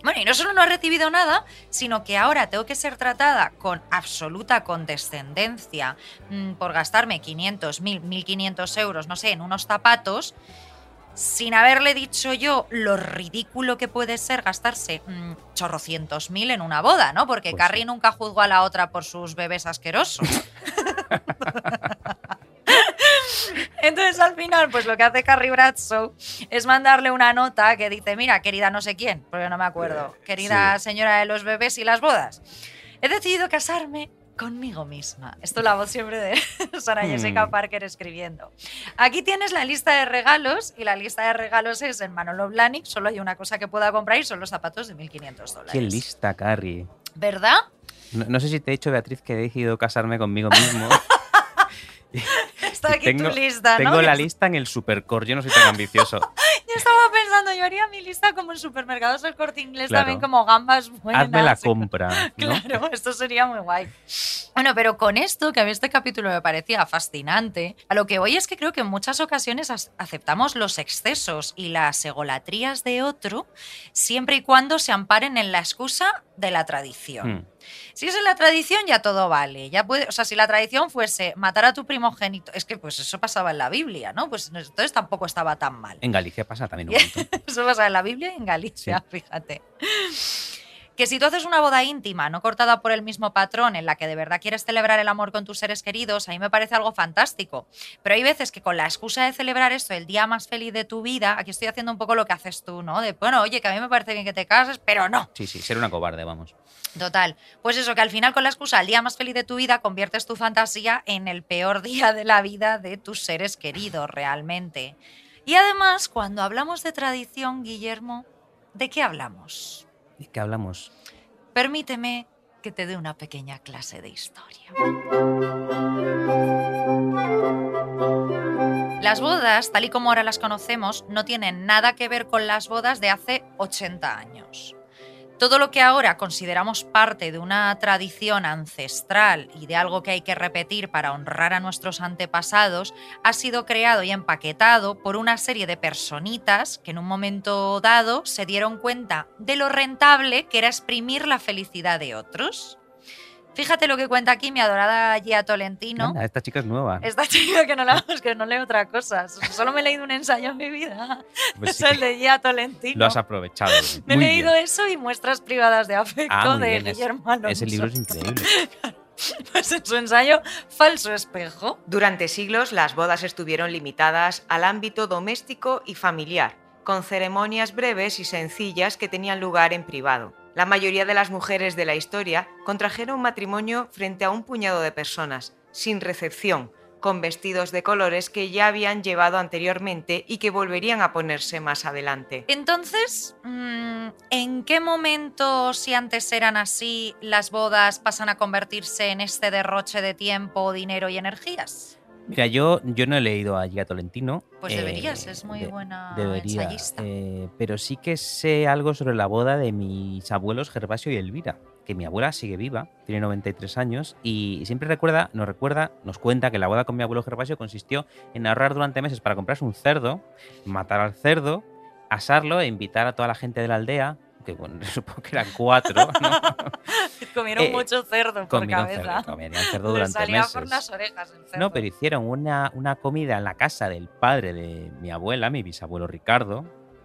Bueno, y no solo no he recibido nada, sino que ahora tengo que ser tratada con absoluta condescendencia mm, por gastarme 500, 1000, 1500 euros, no sé, en unos zapatos, sin haberle dicho yo lo ridículo que puede ser gastarse mm, chorrocientos mil en una boda, ¿no? Porque Pues Carrie sí. nunca juzgó a la otra por sus bebés asquerosos. Entonces al final, pues lo que hace Carrie Bradshaw es mandarle una nota que dice, mira, querida no sé quién, porque no me acuerdo, querida señora de los bebés y las bodas, he decidido casarme conmigo misma. Esto la voz siempre de Sara Jessica Hmm. Parker escribiendo. Aquí tienes la lista de regalos y la lista de regalos es en Manolo Blahnik, solo hay una cosa que pueda comprar y son los zapatos de 1.500 dólares. Qué lista, Carrie. ¿Verdad? No, no sé si te he dicho, Beatriz, que he decidido casarme conmigo mismo. Está aquí tengo, tu lista, ¿no? Tengo la lista en el supercore, yo no soy tan ambicioso. Yo estaba pensando, yo haría mi lista como en supermercados del corte inglés, Claro. también como gambas buenas. Hazme la compra. ¿no? Claro, esto sería muy guay. Bueno, pero con esto, que a mí este capítulo me parecía fascinante, a lo que voy es que creo que en muchas ocasiones as- aceptamos los excesos y las egolatrías de otro siempre y cuando se amparen en la excusa de la tradición. Hmm. Si es en la tradición, ya todo vale. Ya puede, o sea, si la tradición fuese matar a tu primogénito, es que pues eso pasaba en la Biblia, ¿no? Pues entonces tampoco estaba tan mal. En Galicia pasa también un montón. Eso pasa en la Biblia y en Galicia, fíjate. Que si tú haces una boda íntima, no cortada por el mismo patrón, en la que de verdad quieres celebrar el amor con tus seres queridos, a mí me parece algo fantástico. Pero hay veces que con la excusa de celebrar esto, el día más feliz de tu vida, aquí estoy haciendo un poco lo que haces tú, ¿no? De, bueno, oye, que a mí me parece bien que te cases, pero no. Sí, sí, ser una cobarde, vamos. Total. Pues eso, que al final con la excusa, el día más feliz de tu vida, conviertes tu fantasía en el peor día de la vida de tus seres queridos, realmente. Y además, cuando hablamos de tradición, Guillermo, ¿de qué hablamos? ¿De qué hablamos? Permíteme que te dé una pequeña clase de historia. Las bodas, tal y como ahora las conocemos, no tienen nada que ver con las bodas de hace 80 años. Todo lo que ahora consideramos parte de una tradición ancestral y de algo que hay que repetir para honrar a nuestros antepasados ha sido creado y empaquetado por una serie de personitas que en un momento dado se dieron cuenta de lo rentable que era exprimir la felicidad de otros. Fíjate lo que cuenta aquí mi adorada Gia Tolentino. Anda, esta chica es nueva. Esta chica que no, la, que no leo otra cosa. Solo me he leído un ensayo en mi vida. Pues es el de Gia Tolentino. Lo has aprovechado. Me he leído bien. eso y muestras privadas de afecto Ah, de bien, es- Guillermo Alonso. Ese libro es increíble. Pues en su ensayo Falso Espejo. Durante siglos las bodas estuvieron limitadas al ámbito doméstico y familiar, con ceremonias breves y sencillas que tenían lugar en privado. La mayoría de las mujeres de la historia contrajeron matrimonio frente a un puñado de personas, sin recepción, con vestidos de colores que ya habían llevado anteriormente y que volverían a ponerse más adelante. Entonces, mm, ¿en qué momento, si antes eran así, las bodas pasan a convertirse en este derroche de tiempo, dinero y energías? Mira, yo, yo no he leído a Tolentino. Pues eh, deberías, es muy buena debería, ensayista. eh, pero sí que sé algo sobre la boda de mis abuelos Gervasio y Elvira. Que mi abuela sigue viva, tiene 93 años y siempre recuerda, nos recuerda, nos cuenta que la boda con mi abuelo Gervasio consistió en ahorrar durante meses para comprarse un cerdo, matar al cerdo, asarlo e invitar a toda la gente de la aldea, que bueno, supongo que eran cuatro, ¿no? Comieron eh, mucho cerdo por comieron cabeza. cerdo, comían cerdo durante salía meses. por las orejas el cerdo. No, pero hicieron una, una comida en la casa del padre de mi abuela, mi bisabuelo Ricardo,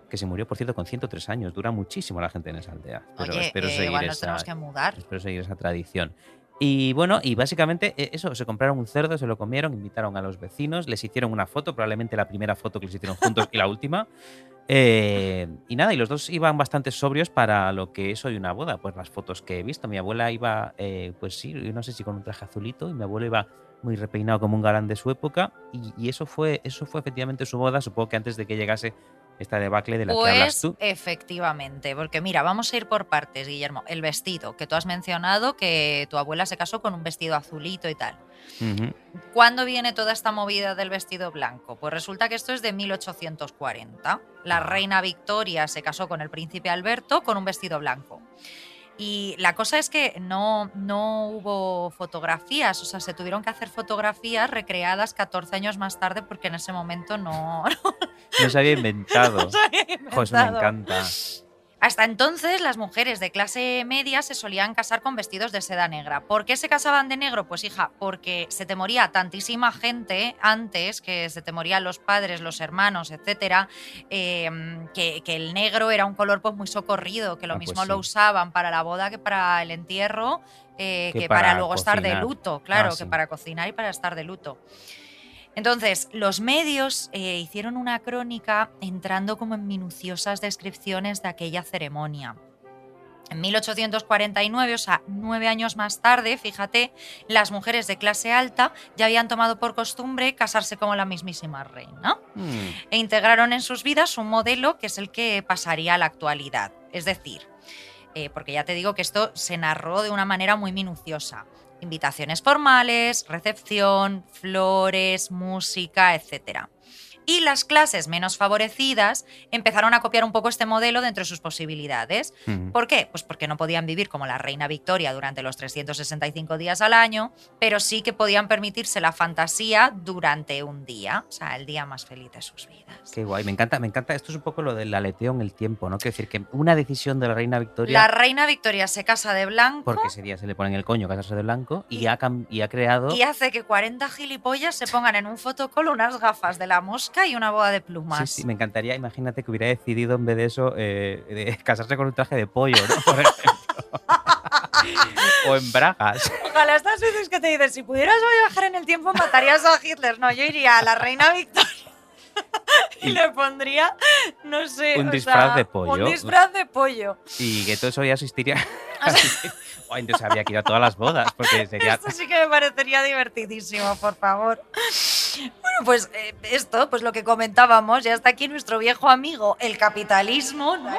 que se murió, por cierto, con 103 años. Dura muchísimo la gente en esa aldea. Pero Oye, espero eh, seguir igual nos esa, tenemos que mudar. espero seguir esa tradición. Y bueno, y básicamente eh, eso, se compraron un cerdo, se lo comieron, invitaron a los vecinos, les hicieron una foto, probablemente la primera foto que les hicieron juntos y la última. Eh, y nada, y los dos iban bastante sobrios para lo que es hoy una boda. Pues las fotos que he visto, mi abuela iba, eh, pues sí, no sé si con un traje azulito, y mi abuelo iba muy repeinado como un galán de su época. Y, y eso fue, eso fue efectivamente su boda, supongo que antes de que llegase esta debacle de la que hablas Pues tú. efectivamente, porque mira, vamos a ir por partes, Guillermo. El vestido, que tú has mencionado que tu abuela se casó con un vestido azulito y tal. ¿Cuándo viene toda esta movida del vestido blanco? Pues resulta que esto es de 1840. La reina Victoria se casó con el príncipe Alberto con un vestido blanco. Y la cosa es que no, no hubo fotografías, o sea, se tuvieron que hacer fotografías recreadas 14 años más tarde porque en ese momento no, No se había inventado. no se había Jo, eso me encanta. Hasta entonces, las mujeres de clase media se solían casar con vestidos de seda negra. ¿Por qué se casaban de negro? Pues hija, porque se te moría tantísima gente antes, que se te morían los padres, los hermanos, etcétera, eh, que, que el negro era un color pues muy socorrido, que lo Ah, pues mismo lo usaban para la boda que para el entierro, eh, Que que, para, para luego estar de luto, claro, Ah, que sí. para cocinar y para estar de luto. Entonces, los medios eh, hicieron una crónica entrando como en minuciosas descripciones de aquella ceremonia. En 1849, o sea, nueve años más tarde, fíjate, las mujeres de clase alta ya habían tomado por costumbre casarse como la mismísima reina Mm. e integraron en sus vidas un modelo que es el que pasaría a la actualidad. Es decir, eh, porque ya te digo que esto se narró de una manera muy minuciosa. Invitaciones formales, recepción, flores, música, etc. Y las clases menos favorecidas empezaron a copiar un poco este modelo dentro de sus posibilidades. ¿Por qué? Pues porque no podían vivir como la reina Victoria durante los 365 días al año, pero sí que podían permitirse la fantasía durante un día, o sea, el día más feliz de sus vidas. Qué guay, me encanta, me encanta. Esto es un poco lo del aleteo en el tiempo, ¿no? Quiero decir que una decisión de la reina Victoria, La reina Victoria se casa de blanco porque ese día se le pone en el coño casarse de blanco, y, Y- ha, y ha creado. y hace que 40 gilipollas se pongan en un fotocall unas gafas de la mosca y una boda de plumas. Sí, sí, me encantaría, imagínate que hubiera decidido en vez de eso eh, de casarse con un traje de pollo, ¿no? Por ejemplo. o en bragas. Ojalá estas veces que te dices, si pudieras viajar en el tiempo matarías a Hitler. No, yo iría a la reina Victoria y, le pondría, no sé, Un o disfraz sea, de pollo. Un disfraz de pollo. Y que todo eso ya asistiría. o entonces habría que ir a todas las bodas, porque sería. Esto sí que me parecería divertidísimo, por favor. Bueno, pues eh, esto, pues lo que comentábamos, ya está aquí nuestro viejo amigo, el capitalismo, ¿no?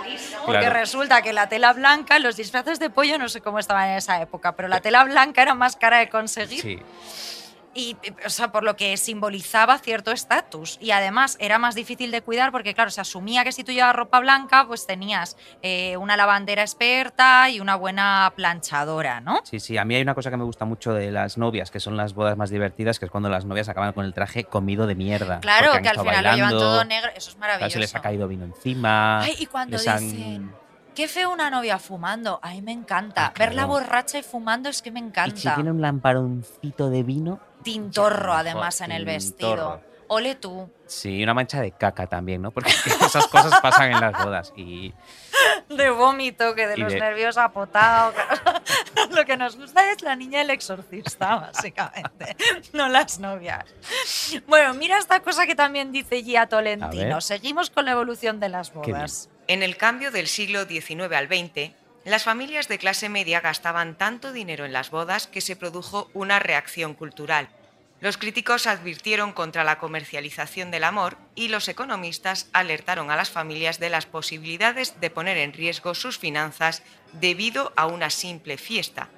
Porque resulta que la tela blanca, los disfraces de pollo, no sé cómo estaban en esa época, pero la tela blanca era más cara de conseguir. Sí. Y, o sea, por lo que simbolizaba cierto estatus. Y además era más difícil de cuidar porque, claro, se asumía que si tú llevabas ropa blanca, pues tenías eh, una lavandera experta y una buena planchadora, ¿no? Sí, sí, a mí hay una cosa que me gusta mucho de las novias, que son las bodas más divertidas, que es cuando las novias acaban con el traje comido de mierda. Claro, que al final lo llevan todo negro. Eso es maravilloso. se les ha caído vino encima. Ay, y cuando les han- dicen, qué feo una novia fumando. Ay, me encanta. Ah, claro. Verla borracha y fumando es que me Y si encanta. tiene un lamparoncito de vino. Tintorro, además, en el vestido. Ole tú. Sí, una mancha de caca también, ¿no? Porque esas cosas pasan en las bodas. Y De vómito, que de Y los de- nervios apotado. Lo que nos gusta es la niña del exorcista, básicamente, no las novias. Bueno, mira esta cosa que también dice Gia Tolentino. Seguimos con la evolución de las bodas. En el cambio del siglo XIX al XX, las familias de clase media gastaban tanto dinero en las bodas que se produjo una reacción cultural. Los críticos advirtieron contra la comercialización del amor y los economistas alertaron a las familias de las posibilidades de poner en riesgo sus finanzas debido a una simple fiesta.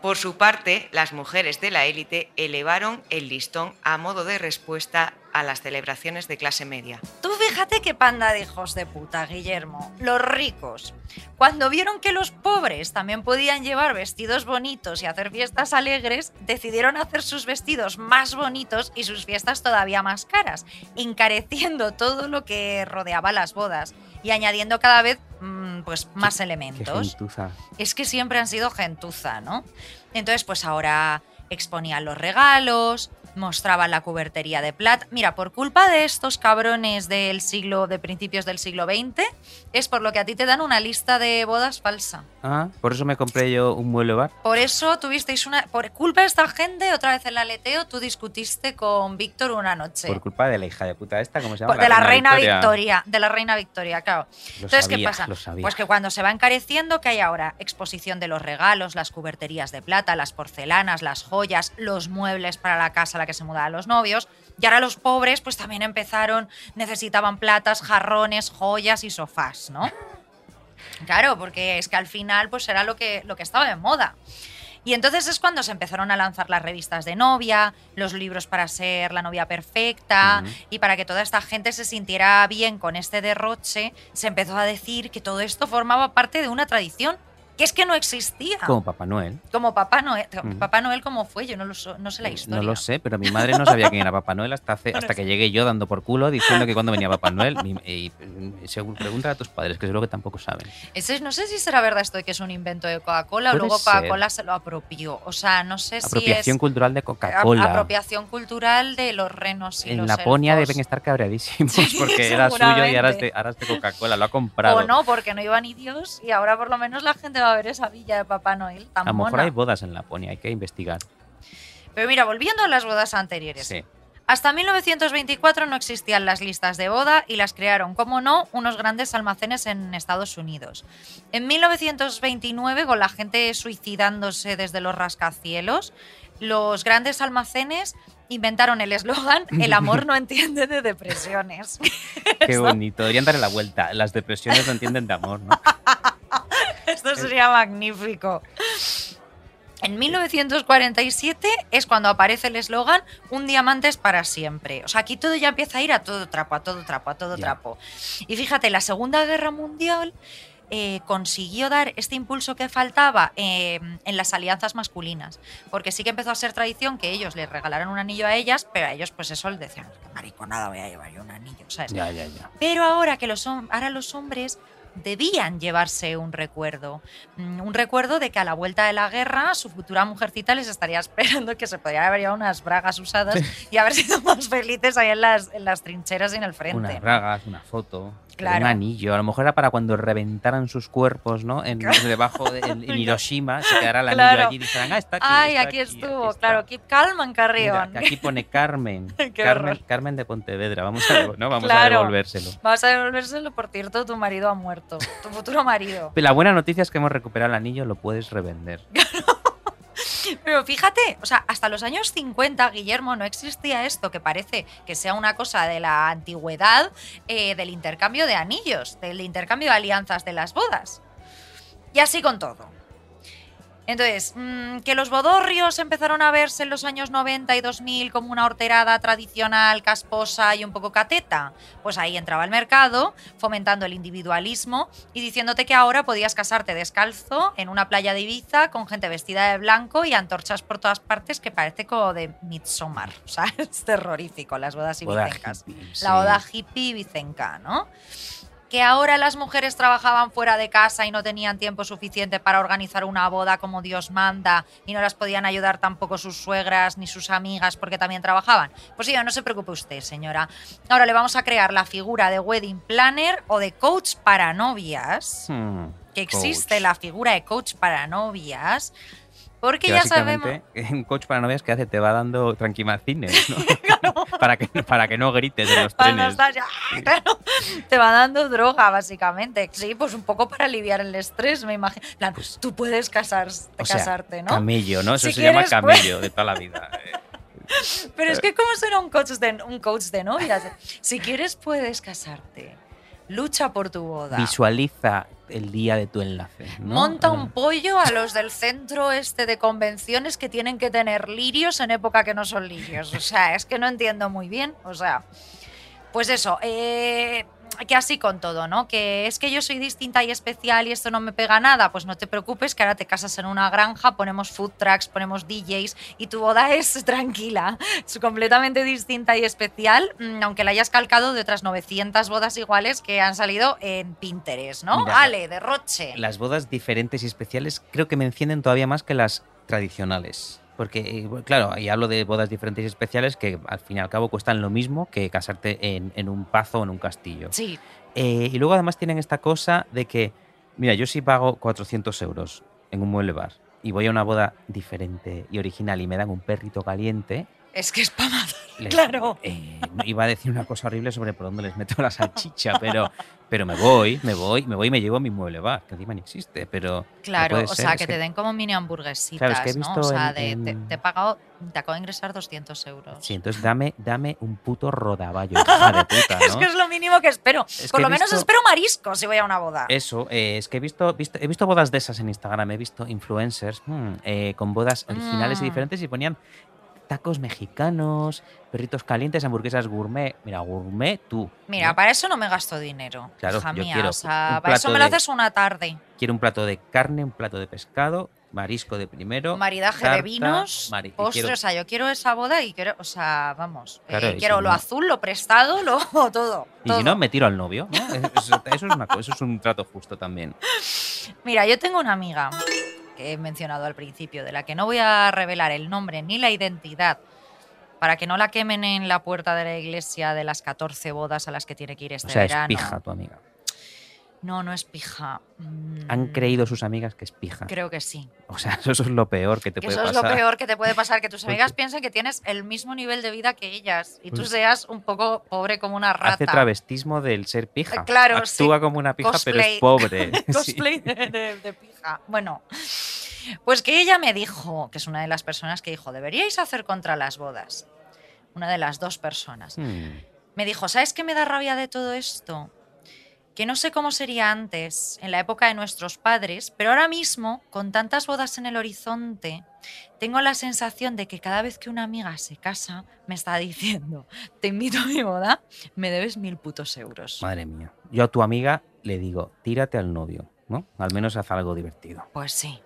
Por su parte, las mujeres de la élite elevaron el listón a modo de respuesta a las celebraciones de clase media. Tú fíjate qué panda de hijos de puta, Guillermo. Los ricos. Cuando vieron que los pobres también podían llevar vestidos bonitos y hacer fiestas alegres, decidieron hacer sus vestidos más bonitos y sus fiestas todavía más caras, encareciendo todo lo que rodeaba las bodas y añadiendo cada vez mm, pues, más qué elementos. gentuza. Es que siempre han sido gentuza, ¿no? Entonces, pues ahora exponían los regalos, mostraban la cubertería de plata. Mira, por culpa de estos cabrones del siglo, de principios del siglo XX, es por lo que a ti te dan una lista de bodas falsa. Ah, por eso me compré yo un mueble bar. Por eso tuvisteis una. Por culpa de esta gente, otra vez en la aleteo, tú discutiste con Víctor una noche. Por culpa de la hija de puta esta, ¿cómo se llama? Por- de la reina Victoria. De la reina Victoria, claro. Lo Entonces, sabía, ¿qué pasa? lo sabía. Pues que cuando se va encareciendo, que hay ahora exposición de los regalos, las cuberterías de plata, las porcelanas, las joyas, los muebles para la casa la que se mudaban los novios. Y ahora los pobres, pues también empezaron, necesitaban platas, jarrones, joyas y sofás, ¿no? Claro, porque es que al final, pues era lo que, lo que estaba de moda. Y entonces es cuando se empezaron a lanzar las revistas de novia, los libros para ser la novia perfecta y para que toda esta gente se sintiera bien con este derroche, se empezó a decir que todo esto formaba parte de una tradición que es que no existía. Como Papá Noel. Como Papá Noel. Ujú. Papá Noel, ¿cómo fue? Yo no, lo so- no sé la historia. No lo sé, pero mi madre no sabía quién era Papá Noel hasta, hace- hasta que llegué yo dando por culo diciendo que cuando venía Papá Noel. Y, según pregunta a tus padres, que seguro que tampoco saben. Ese- no sé si será verdad esto de que es un invento de Coca-Cola o luego. Coca-Cola se lo apropió. O sea, no sé Apropiación si es cultural de Coca-Cola. apropiación cultural de los renos y En los Laponia elfos. deben estar cabreadísimos porque era suyo y ahora es de, es Coca-Cola, lo ha comprado. O no, porque no iba ni Dios y ahora por lo menos la gente va a ver esa villa de Papá Noel tan a lo mejor hay bodas en Laponia, hay que investigar. Pero mira, volviendo a las bodas anteriores. Sí. Hasta 1924 no existían las listas de boda y las crearon, como no, unos grandes almacenes en Estados Unidos. En 1929, con la gente suicidándose desde los rascacielos, los grandes almacenes inventaron el eslogan El amor no entiende de depresiones. Qué bonito. Deberían darle la vuelta. Las depresiones no entienden de amor, ¿no? Esto sería magnífico. En 1947 es cuando aparece el eslogan Un diamante es para siempre. O sea, aquí todo ya empieza a ir a todo trapo, a todo trapo, a todo trapo. Y fíjate, la Segunda Guerra Mundial eh, consiguió dar este impulso que faltaba eh, en las alianzas masculinas. Porque sí que empezó a ser tradición que ellos les regalaran un anillo a ellas, pero a ellos pues eso les decían, "Qué mariconada voy a llevar yo un anillo, ¿sabes? Ya, ya, ya. Pero ahora que los, ahora los hombres debían llevarse un recuerdo. Mm, Un recuerdo de que a la vuelta de la guerra su futura mujercita les estaría esperando que se podrían haber llevado unas bragas usadas y haber sido más felices ahí en las, en las trincheras y en el frente. Unas bragas, una foto, Claro. un anillo. A lo mejor era para cuando reventaran sus cuerpos, ¿no? En, debajo de en- en Hiroshima se quedará el anillo Claro. allí y dijeran, ah, está aquí. Ay, está aquí estuvo, está". claro, keep calm and carry Mira, on. que aquí pone Carmen. Carmen, de Pontevedra. Vamos a, ¿no? Vamos a devolvérselo. Vas a devolvérselo, por cierto, tu marido ha muerto. Tu futuro marido. La buena noticia es que hemos recuperado el anillo, lo puedes revender. Pero fíjate, o sea, hasta los años 50, Guillermo, no existía esto que parece que sea una cosa de la antigüedad eh, del intercambio de anillos, del intercambio de alianzas de las bodas. Y así con todo. Entonces, mm, que los bodorrios empezaron a verse en los años 90 y 2000 como una horterada tradicional, casposa y un poco cateta, pues ahí entraba el mercado, fomentando el individualismo y diciéndote que ahora podías casarte descalzo en una playa de Ibiza con gente vestida de blanco y antorchas por todas partes que parece como de Midsommar. O sea, es terrorífico las bodas Boda ibicencas. La boda hippie ibicenca, ¿no? Que ahora las mujeres trabajaban fuera de casa y no tenían tiempo suficiente para organizar una boda como Dios manda y no las podían ayudar tampoco sus suegras ni sus amigas porque también trabajaban. Pues sí, no se preocupe usted, señora. Ahora le vamos a crear la figura de wedding planner o de coach para novias, Hmm, que existe coach. la figura de coach para novias, porque Que ya sabemos... un coach para novias que hace te va dando tranquimacines, ¿no? para, que, para que no grites en los trenes. estás ya- claro, te va dando droga, básicamente. Sí, pues un poco para aliviar el estrés, me imagino. Plan, tú puedes casar- O sea, casarte, ¿no? Camello, ¿no? Eso Si se llama quieres, pues. camello de toda la vida. eh. Pero es que, ¿cómo será un coach de, un coach de novias? Si quieres, puedes casarte. Lucha por tu boda. Visualiza el día de tu enlace. ¿no? Monta un pollo a los del centro este de convenciones que tienen que tener lirios en época que no son lirios. O sea, es que no entiendo muy bien. O sea, pues eso, eh, que así con todo, ¿no? Que es que yo soy distinta y especial y esto no me pega nada. Pues no te preocupes, que ahora te casas en una granja, ponemos food trucks, ponemos DJs y tu boda es tranquila, es completamente distinta y especial, mm, aunque la hayas calcado de otras 900 bodas iguales que han salido en Pinterest, ¿no? Mira, Ale, derroche. Las bodas diferentes y especiales creo que me encienden todavía más que las tradicionales. Porque, eh, claro, y hablo de bodas diferentes y especiales que al fin y al cabo cuestan lo mismo que casarte en, en un pazo o en un castillo. Sí, Eh, y luego además tienen esta cosa de que, mira, yo si pago 400 euros en un mueble bar y voy a una boda diferente y original y me dan un perrito caliente, es que es para Claro. eh, iba a decir una cosa horrible sobre por dónde les meto la salchicha, pero, pero me voy, me voy, me voy y me llevo a mi mueble bar, que encima ni existe, pero... Claro, o sea, es que te den como mini hamburguesitas, Claro, es que he ¿no? O visto sea, en- de, te, en- te he pagado, te acabo de ingresar 200 euros. Sí, entonces dame, dame un puto rodaballo, hija de puta, Es que es lo mínimo que espero. Es Por que lo menos visto- espero marisco si voy a una boda. Eso, eh, es que he visto, visto- he visto bodas de esas en Instagram, he visto influencers mm, eh, con bodas originales y Mm. diferentes y ponían tacos mexicanos, perritos calientes, hamburguesas gourmet. Mira, gourmet tú. Mira, ¿no? para eso no me gasto dinero. Claro, hija yo mía. quiero o sea, para eso me lo haces una tarde. Quiero un plato de carne, un plato de pescado, marisco de primero. Maridaje tarta, de vinos, mari- y postre, quiero- o sea, yo quiero esa boda y quiero, o sea, vamos, eh, Claro, quiero lo no- azul, lo prestado, lo todo. y todo. si no, me tiro al novio. ¿no? Eso, eso es una eso es un trato justo también. Mira, yo tengo una amiga que he mencionado al principio, de la que no voy a revelar el nombre ni la identidad para que no la quemen en la puerta de la iglesia de las 14 bodas a las que tiene que ir este O sea, es verano. pija tu amiga. No, no es pija. Mm, Han creído sus amigas que es pija. Creo que sí. O sea, eso es lo peor que te Que puede eso es pasar. lo peor que te puede pasar, que tus Porque- amigas piensen que tienes el mismo nivel de vida que ellas y tú Pues- seas un poco pobre como una rata. Hace travestismo del ser pija. Claro, Actúa sí. como una pija, pero es pobre. Sí. Cosplay de, de- de pija. Bueno, pues que ella me dijo, que es una de las personas que dijo, deberíais hacer contra las bodas. Una de las dos personas. Hmm. Me dijo, ¿sabes qué me da rabia de todo esto? Que no sé cómo sería antes, en la época de nuestros padres, pero ahora mismo, con tantas bodas en el horizonte, tengo la sensación de que cada vez que una amiga se casa, me está diciendo, te invito a mi boda, me debes mil putos euros. Madre mía. Yo a tu amiga le digo, tírate al novio, ¿no? Al menos haz algo divertido. Pues sí.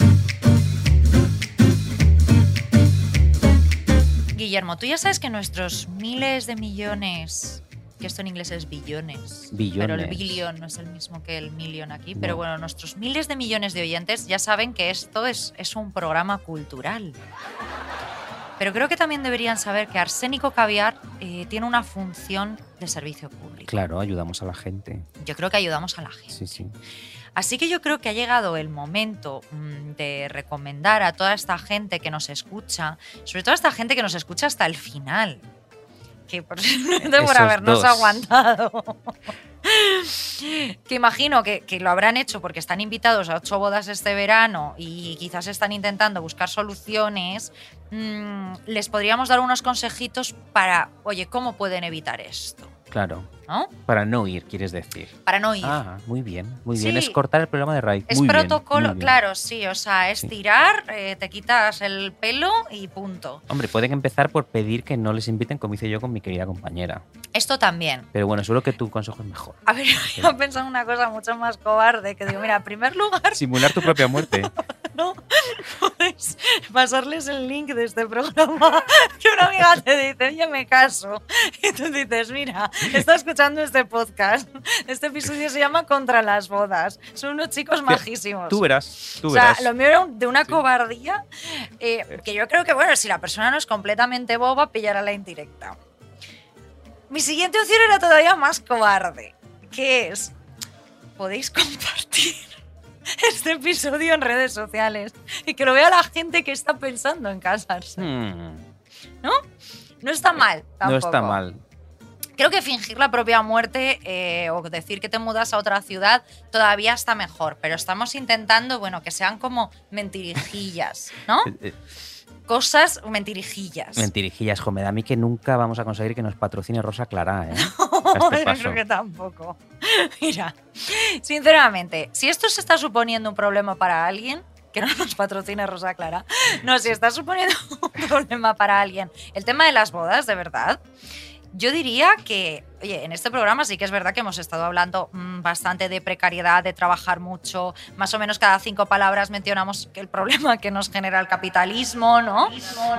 Guillermo, tú ya sabes que nuestros miles de millones, que esto en inglés es billones, pero el Billones. billion no es el mismo que el million aquí, pero No. bueno, nuestros miles de millones de oyentes ya saben que esto es, es un programa cultural. Pero creo que también deberían saber que Arsénico Caviar eh, tiene una función de servicio público. Claro, ayudamos a la gente. Yo creo que ayudamos a la gente. Sí, sí. Así que yo creo que ha llegado el momento mm, de recomendar a toda esta gente que nos escucha, sobre todo a esta gente que nos escucha hasta el final, que por Esos habernos dos. aguantado. que imagino que, que lo habrán hecho porque están invitados a ocho bodas este verano y quizás están intentando buscar soluciones. mm, les podríamos dar unos consejitos para, oye, ¿cómo pueden evitar esto? Claro. ¿No? Para no ir, quieres decir. Para no ir. Ah, muy bien, muy bien. Sí. Es cortar el programa de raíz. Es Muy bien, protocolo, muy bien. claro, sí, o sea, es Sí. tirar, eh, te quitas el pelo y punto. Hombre, pueden empezar por pedir que no les inviten como hice yo con mi querida compañera. Esto también. Pero bueno, seguro que tu consejo es mejor. A ver, yo he pensado en una cosa mucho más cobarde, que digo, mira, en primer lugar, Simular tu propia muerte. no puedes pasarles el link de este programa que una amiga te dice, oye, me caso. Y tú dices, mira, está escuchando este podcast. Este episodio se llama Contra las bodas. Son unos chicos majísimos. Tú verás, tú o sea, verás. lo mío era de una cobardía eh, que yo creo que, bueno, si la persona no es completamente boba, pillará la indirecta. Mi siguiente opción era todavía más cobarde, que es, podéis compartir este episodio en redes sociales y que lo vea la gente que está pensando en casarse. Hmm, No está mal. no está mal. Creo que fingir la propia muerte eh, o decir que te mudas a otra ciudad todavía está mejor, pero estamos intentando, bueno, que sean como mentirijillas, ¿no? Eh, eh, Cosas mentirijillas. Mentirijillas, jo, me da a mí que nunca vamos a conseguir que nos patrocine Rosa Clara, ¿eh? Yo este creo que tampoco. Mira, sinceramente, si esto se está suponiendo un problema para alguien, que no nos patrocine Rosa Clara, no, si está suponiendo un problema para alguien, el tema de las bodas, de verdad, yo diría que, oye, en este programa sí que es verdad que hemos estado hablando mm, bastante de precariedad, de trabajar mucho, más o menos cada cinco palabras mencionamos que el problema que nos genera el capitalismo, ¿no?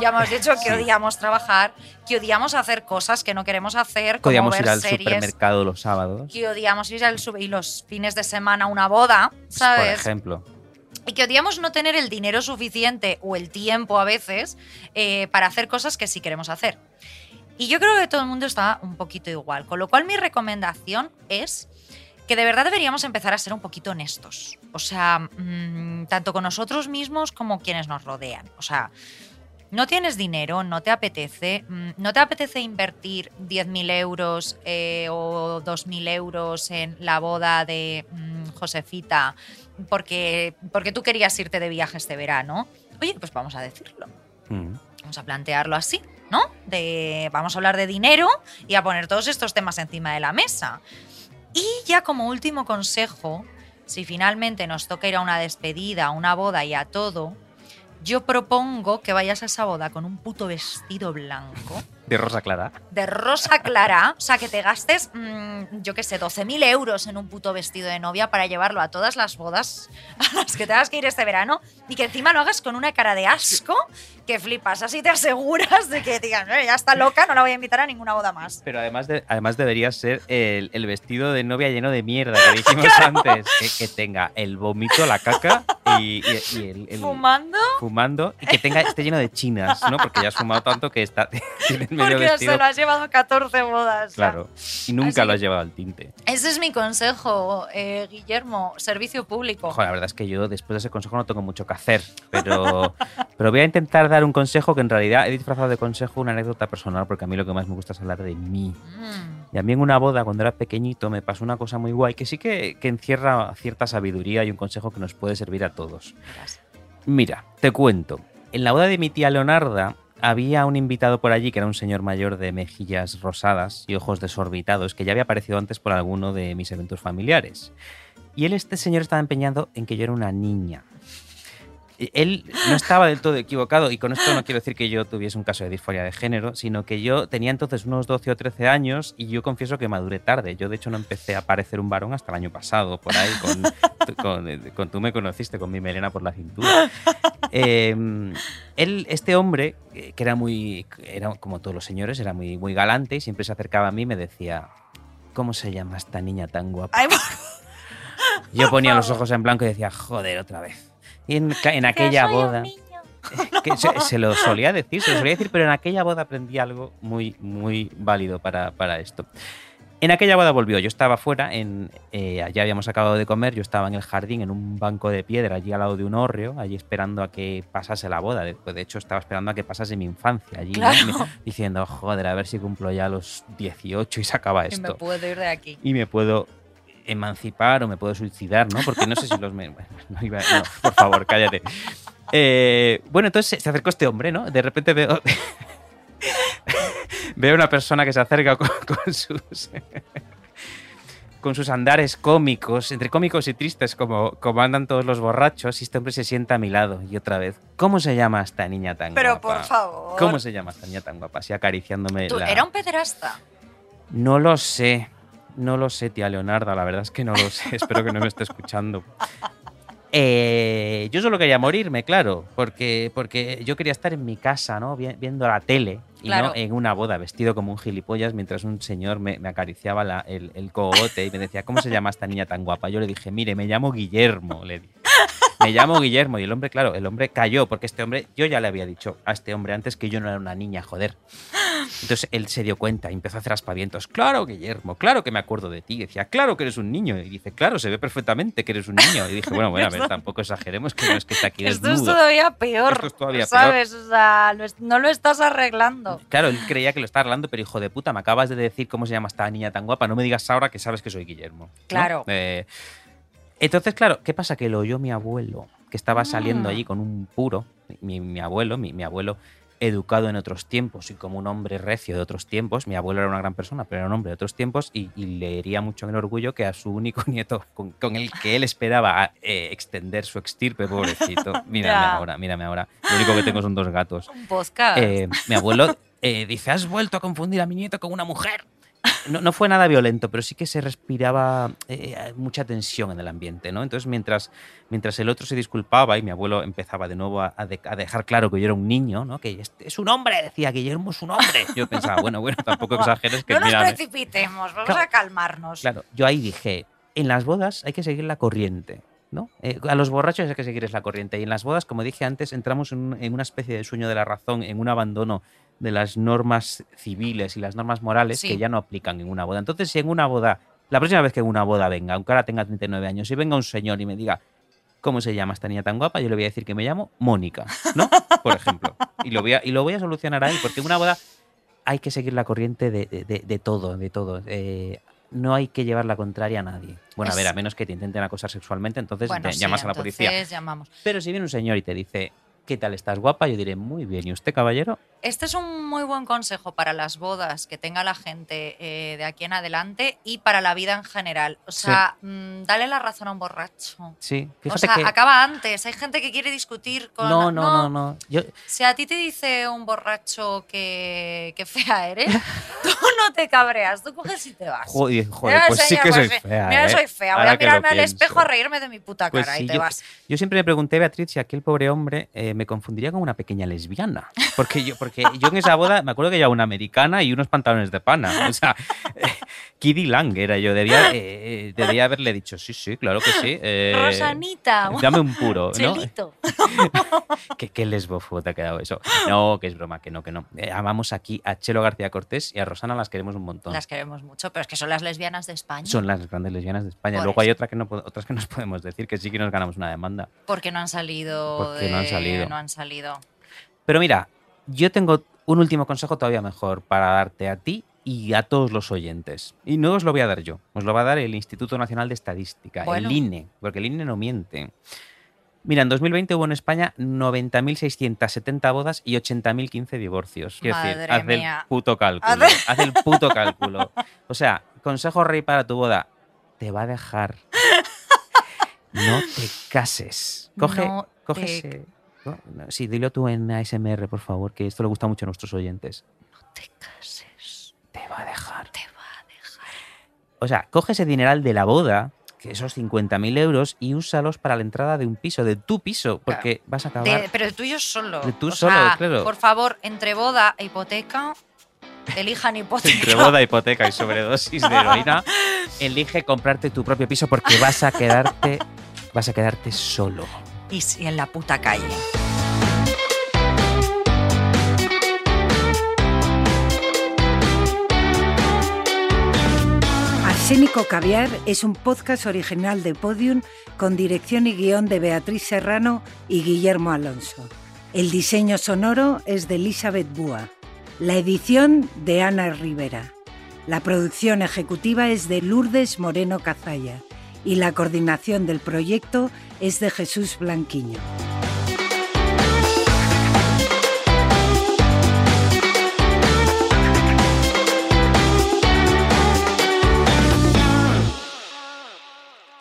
Ya hemos dicho que Sí. odiamos trabajar, que odiamos hacer cosas que no queremos hacer, como Podíamos ver ir al series, supermercado los sábados, que odiamos ir al sub- y los fines de semana a una boda, por ¿sabes? ejemplo. y que odiamos no tener el dinero suficiente o el tiempo a veces eh, para hacer cosas que sí queremos hacer. Y yo creo que todo el mundo está un poquito igual, con lo cual mi recomendación es que de verdad deberíamos empezar a ser un poquito honestos. O sea, mm, tanto con nosotros mismos como quienes nos rodean. O sea, no tienes dinero, no te apetece, mm, no te apetece invertir 10.000 euros eh, o 2.000 euros en la boda de mm, Josefita porque, porque tú querías irte de viaje este verano. Oye, pues vamos a decirlo. Vamos a plantearlo así, ¿no? De, vamos a hablar de dinero y a poner todos estos temas encima de la mesa. Y ya como último consejo, si finalmente nos toca ir a una despedida, a una boda y a todo, yo propongo que vayas a esa boda con un puto vestido blanco, De Rosa Clara. de rosa clara, o sea, que te gastes, mm, yo qué sé, 12.000 euros en un puto vestido de novia para llevarlo a todas las bodas a las que tengas que ir este verano y que encima lo hagas con una cara de asco que flipas. Así te aseguras de que digan, "Eh, ya está loca, no la voy a invitar a ninguna boda más. Pero además, de, además debería ser el, el vestido de novia lleno de mierda que dijimos antes. Que, que tenga el vómito, la caca y, y- y el, el- Fumando fumando y que tenga esté lleno de chinas, ¿no? Porque ya has fumado tanto que está porque vestido. se lo has llevado a 14 bodas. Claro. Y nunca Así lo has llevado al tinte. Ese es mi consejo, eh, Guillermo, servicio público. Joder, la verdad es que yo después de ese consejo no tengo mucho que hacer. Pero, pero voy a intentar dar un consejo que en realidad he disfrazado de consejo una anécdota personal, porque a mí lo que más me gusta es hablar de mí. Mm. Y a mí en una boda, cuando era pequeñito, me pasó una cosa muy guay que sí que, que encierra cierta sabiduría y un consejo que nos puede servir a todos. Mira, te cuento. En la boda de mi tía Leonarda había un invitado por allí que era un señor mayor de mejillas rosadas y ojos desorbitados que ya había aparecido antes por alguno de mis eventos familiares. Y él, este señor, estaba empeñado en que yo era una niña. Él no estaba del todo equivocado, y con esto no quiero decir que yo tuviese un caso de disforia de género, sino que yo tenía entonces unos 12 o 13 años y yo confieso que maduré tarde. Yo, de hecho, no empecé a parecer un varón hasta el año pasado, por ahí, con, con, eh, con tú me conociste, con mi melena por la cintura. Eh, él, este hombre, eh, que era muy, era como todos los señores, era muy, muy galante y siempre se acercaba a mí y me decía, ¿cómo se llama esta niña tan guapa? Yo ponía los ojos en blanco y decía, joder, otra vez. Y en, aquella boda, que se, se lo solía decir, se lo solía decir, pero en aquella boda aprendí algo muy, muy válido para, para esto. En aquella boda volvió, yo estaba fuera, en, eh, ya habíamos acabado de comer, yo estaba en el jardín, en un banco de piedra, allí al lado de un hórreo, allí esperando a que pasase la boda. De, pues, de hecho, estaba esperando a que pasase mi infancia allí, diciendo, joder, a ver si cumplo ya los 18 y se acaba y me esto puedo ir de aquí. y me puedo emancipar o me puedo suicidar, ¿no? Porque no sé si los... me- bueno, no iba- no, por favor, cállate. Eh, bueno, entonces se acercó este hombre, ¿no? De repente veo... veo una persona que se acerca con, con sus... con sus andares cómicos, entre cómicos y tristes, como, como andan todos los borrachos, y este hombre se sienta a mi lado. Y otra vez, ¿cómo se llama esta niña tan Pero guapa? por favor. ¿Cómo se llama esta niña tan guapa? Así acariciándome Tú, la... Era un pederasta. No lo sé. No lo sé, tía Leonarda. La verdad es que no lo sé. Espero que no me esté escuchando. Eh, yo solo quería morirme, claro, porque, porque yo quería estar en mi casa, ¿no? Vi- Viendo la tele y Claro. no en una boda, vestido como un gilipollas, mientras un señor me, me acariciaba la- el, el cogote y me decía, ¿cómo se llama esta niña tan guapa? Yo le dije, mire, me llamo Guillermo, le dije. Me llamo Guillermo. Y el hombre, claro, el hombre cayó, porque este hombre, yo ya le había dicho a este hombre antes que yo no era una niña, joder. Entonces él se dio cuenta y empezó a hacer aspavientos. Claro, Guillermo, claro que me acuerdo de ti. Y decía, claro que eres un niño. Y dice, claro, se ve perfectamente que eres un niño. Y dije, bueno, bueno, a ver, tampoco exageremos que no es que está aquí Esto es desnudo. todavía peor. Esto es todavía ¿Sabes? O sea, no lo estás arreglando. Claro, él creía que lo estaba arreglando, pero hijo de puta, me acabas de decir cómo se llama esta niña tan guapa. No me digas ahora que sabes que soy Guillermo. ¿no? Claro. Eh, entonces, claro, ¿qué pasa? Que lo oyó mi abuelo, que estaba saliendo Ah. allí con un puro. Mi, mi abuelo, mi, mi abuelo educado en otros tiempos y como un hombre recio de otros tiempos. Mi abuelo era una gran persona, pero era un hombre de otros tiempos y, y le hería mucho en el orgullo que a su único nieto, con, con el que él esperaba eh, extender su extirpe, pobrecito. Mírame ahora, mírame ahora. Lo único que tengo son dos gatos. Un. Eh, mi abuelo eh, dice, has vuelto a confundir a mi nieto con una mujer. No, no fue nada violento, pero sí que se respiraba eh, mucha tensión en el ambiente, ¿no? Entonces, mientras, mientras el otro se disculpaba y mi abuelo empezaba de nuevo a, a de- a dejar claro que yo era un niño, ¿no? Que este es un hombre, decía Guillermo es un hombre. Yo pensaba, bueno, bueno, tampoco exageres que no nos mírame. precipitemos, vamos Claro. a calmarnos. Claro, yo ahí dije, en las bodas hay que seguir la corriente. ¿no? Eh, a los borrachos hay que seguirles la corriente. Y en las bodas, como dije antes, entramos en, en una especie de sueño de la razón, en un abandono de las normas civiles y las normas morales Sí. que ya no aplican en una boda. Entonces, si en una boda, la próxima vez que en una boda venga, aunque ahora tenga 39 años, si venga un señor y me diga, ¿cómo se llama esta niña tan guapa? Yo le voy a decir que me llamo Mónica, ¿no? Por ejemplo. Y lo voy a, y lo voy a solucionar ahí, porque en una boda hay que seguir la corriente de, de- de- de todo, de todo. Eh, no hay que llevar la contraria a nadie. Bueno, a ver, a menos que te intenten acosar sexualmente, entonces Bueno, te sí, llamas a la policía. llamamos. Pero si viene un señor y te dice, ¿qué tal estás guapa? Yo diré, muy bien. ¿Y usted, caballero? Este es un muy buen consejo para las bodas que tenga la gente eh, de aquí en adelante y para la vida en general. O sea, mm, dale la razón a un borracho. Sí, O fíjate sea, que... acaba antes. Hay gente que quiere discutir con. No, no, no, no. Yo, Si a ti te dice un borracho que, que fea eres, tú no te cabreas, tú coges y te vas. joder, joder, pues sí que soy pues, fea. Mira, ¿eh? soy fea. Voy Ahora a mirarme al pienso. espejo a reírme de mi puta Pues cara sí, y te yo, vas. yo siempre me pregunté, Beatriz, si aquel pobre hombre eh, me confundiría con una pequeña lesbiana. Porque yo, porque yo en esa boda me acuerdo que llevaba una americana y unos pantalones de pana. O sea, Kiddy Lang era yo. Debía, eh, eh, debía haberle dicho, sí, sí, claro que sí. eh, Rosanita, un Dame un puro, ¿no? chelito. ¿Qué, qué lesbofo te ha quedado eso? No, que es broma, que no, que no. Eh, amamos aquí a Chelo García Cortés y a Rosana las queremos un montón. Las queremos mucho, pero es que son las lesbianas de España. Son las grandes lesbianas de España. Por Luego hay otra que no, otras que nos podemos decir que sí que nos ganamos una demanda. Porque no han salido. Porque no han de- salido. No han salido. Pero mira, yo tengo un último consejo todavía mejor para darte a ti y a todos los oyentes. Y no os lo voy a dar yo, os lo va a dar el Instituto Nacional de Estadística, Bueno. el INE, porque el INE no miente. Mira, en 2020 hubo en España 90.670 bodas y 80.015 divorcios. Quiero decir, Madre haz mía. el puto cálculo. Haz- Haz el puto cálculo. O sea, consejo rey para tu boda. Te va a dejar. No te cases. Coge, No coge te- ese- no, no, Sí, dilo tú en ASMR, por favor, que esto le gusta mucho a nuestros oyentes. Te cases. Te va a dejar. Te va a dejar. O sea, coge ese dineral de la boda, que esos 50.000 euros, y úsalos para la entrada de un piso, de tu piso, porque vas a acabar. De- pero el tuyo solo. De tú O solo, sea, claro. Por favor, entre boda e hipoteca, elijan hipoteca. Entre boda, hipoteca y sobredosis de heroína, elige comprarte tu propio piso porque vas a quedarte, vas a quedarte solo. Y si en la puta calle. Arsénico Caviar es un podcast original de Podium con dirección y guion de Beatriz Serrano y Guillermo Alonso. El diseño sonoro es de Elizabeth Búa. La edición de Ana Rivera. La producción ejecutiva es de Lourdes Moreno Cazalla y la coordinación del proyecto es de Jesús Blanquiño.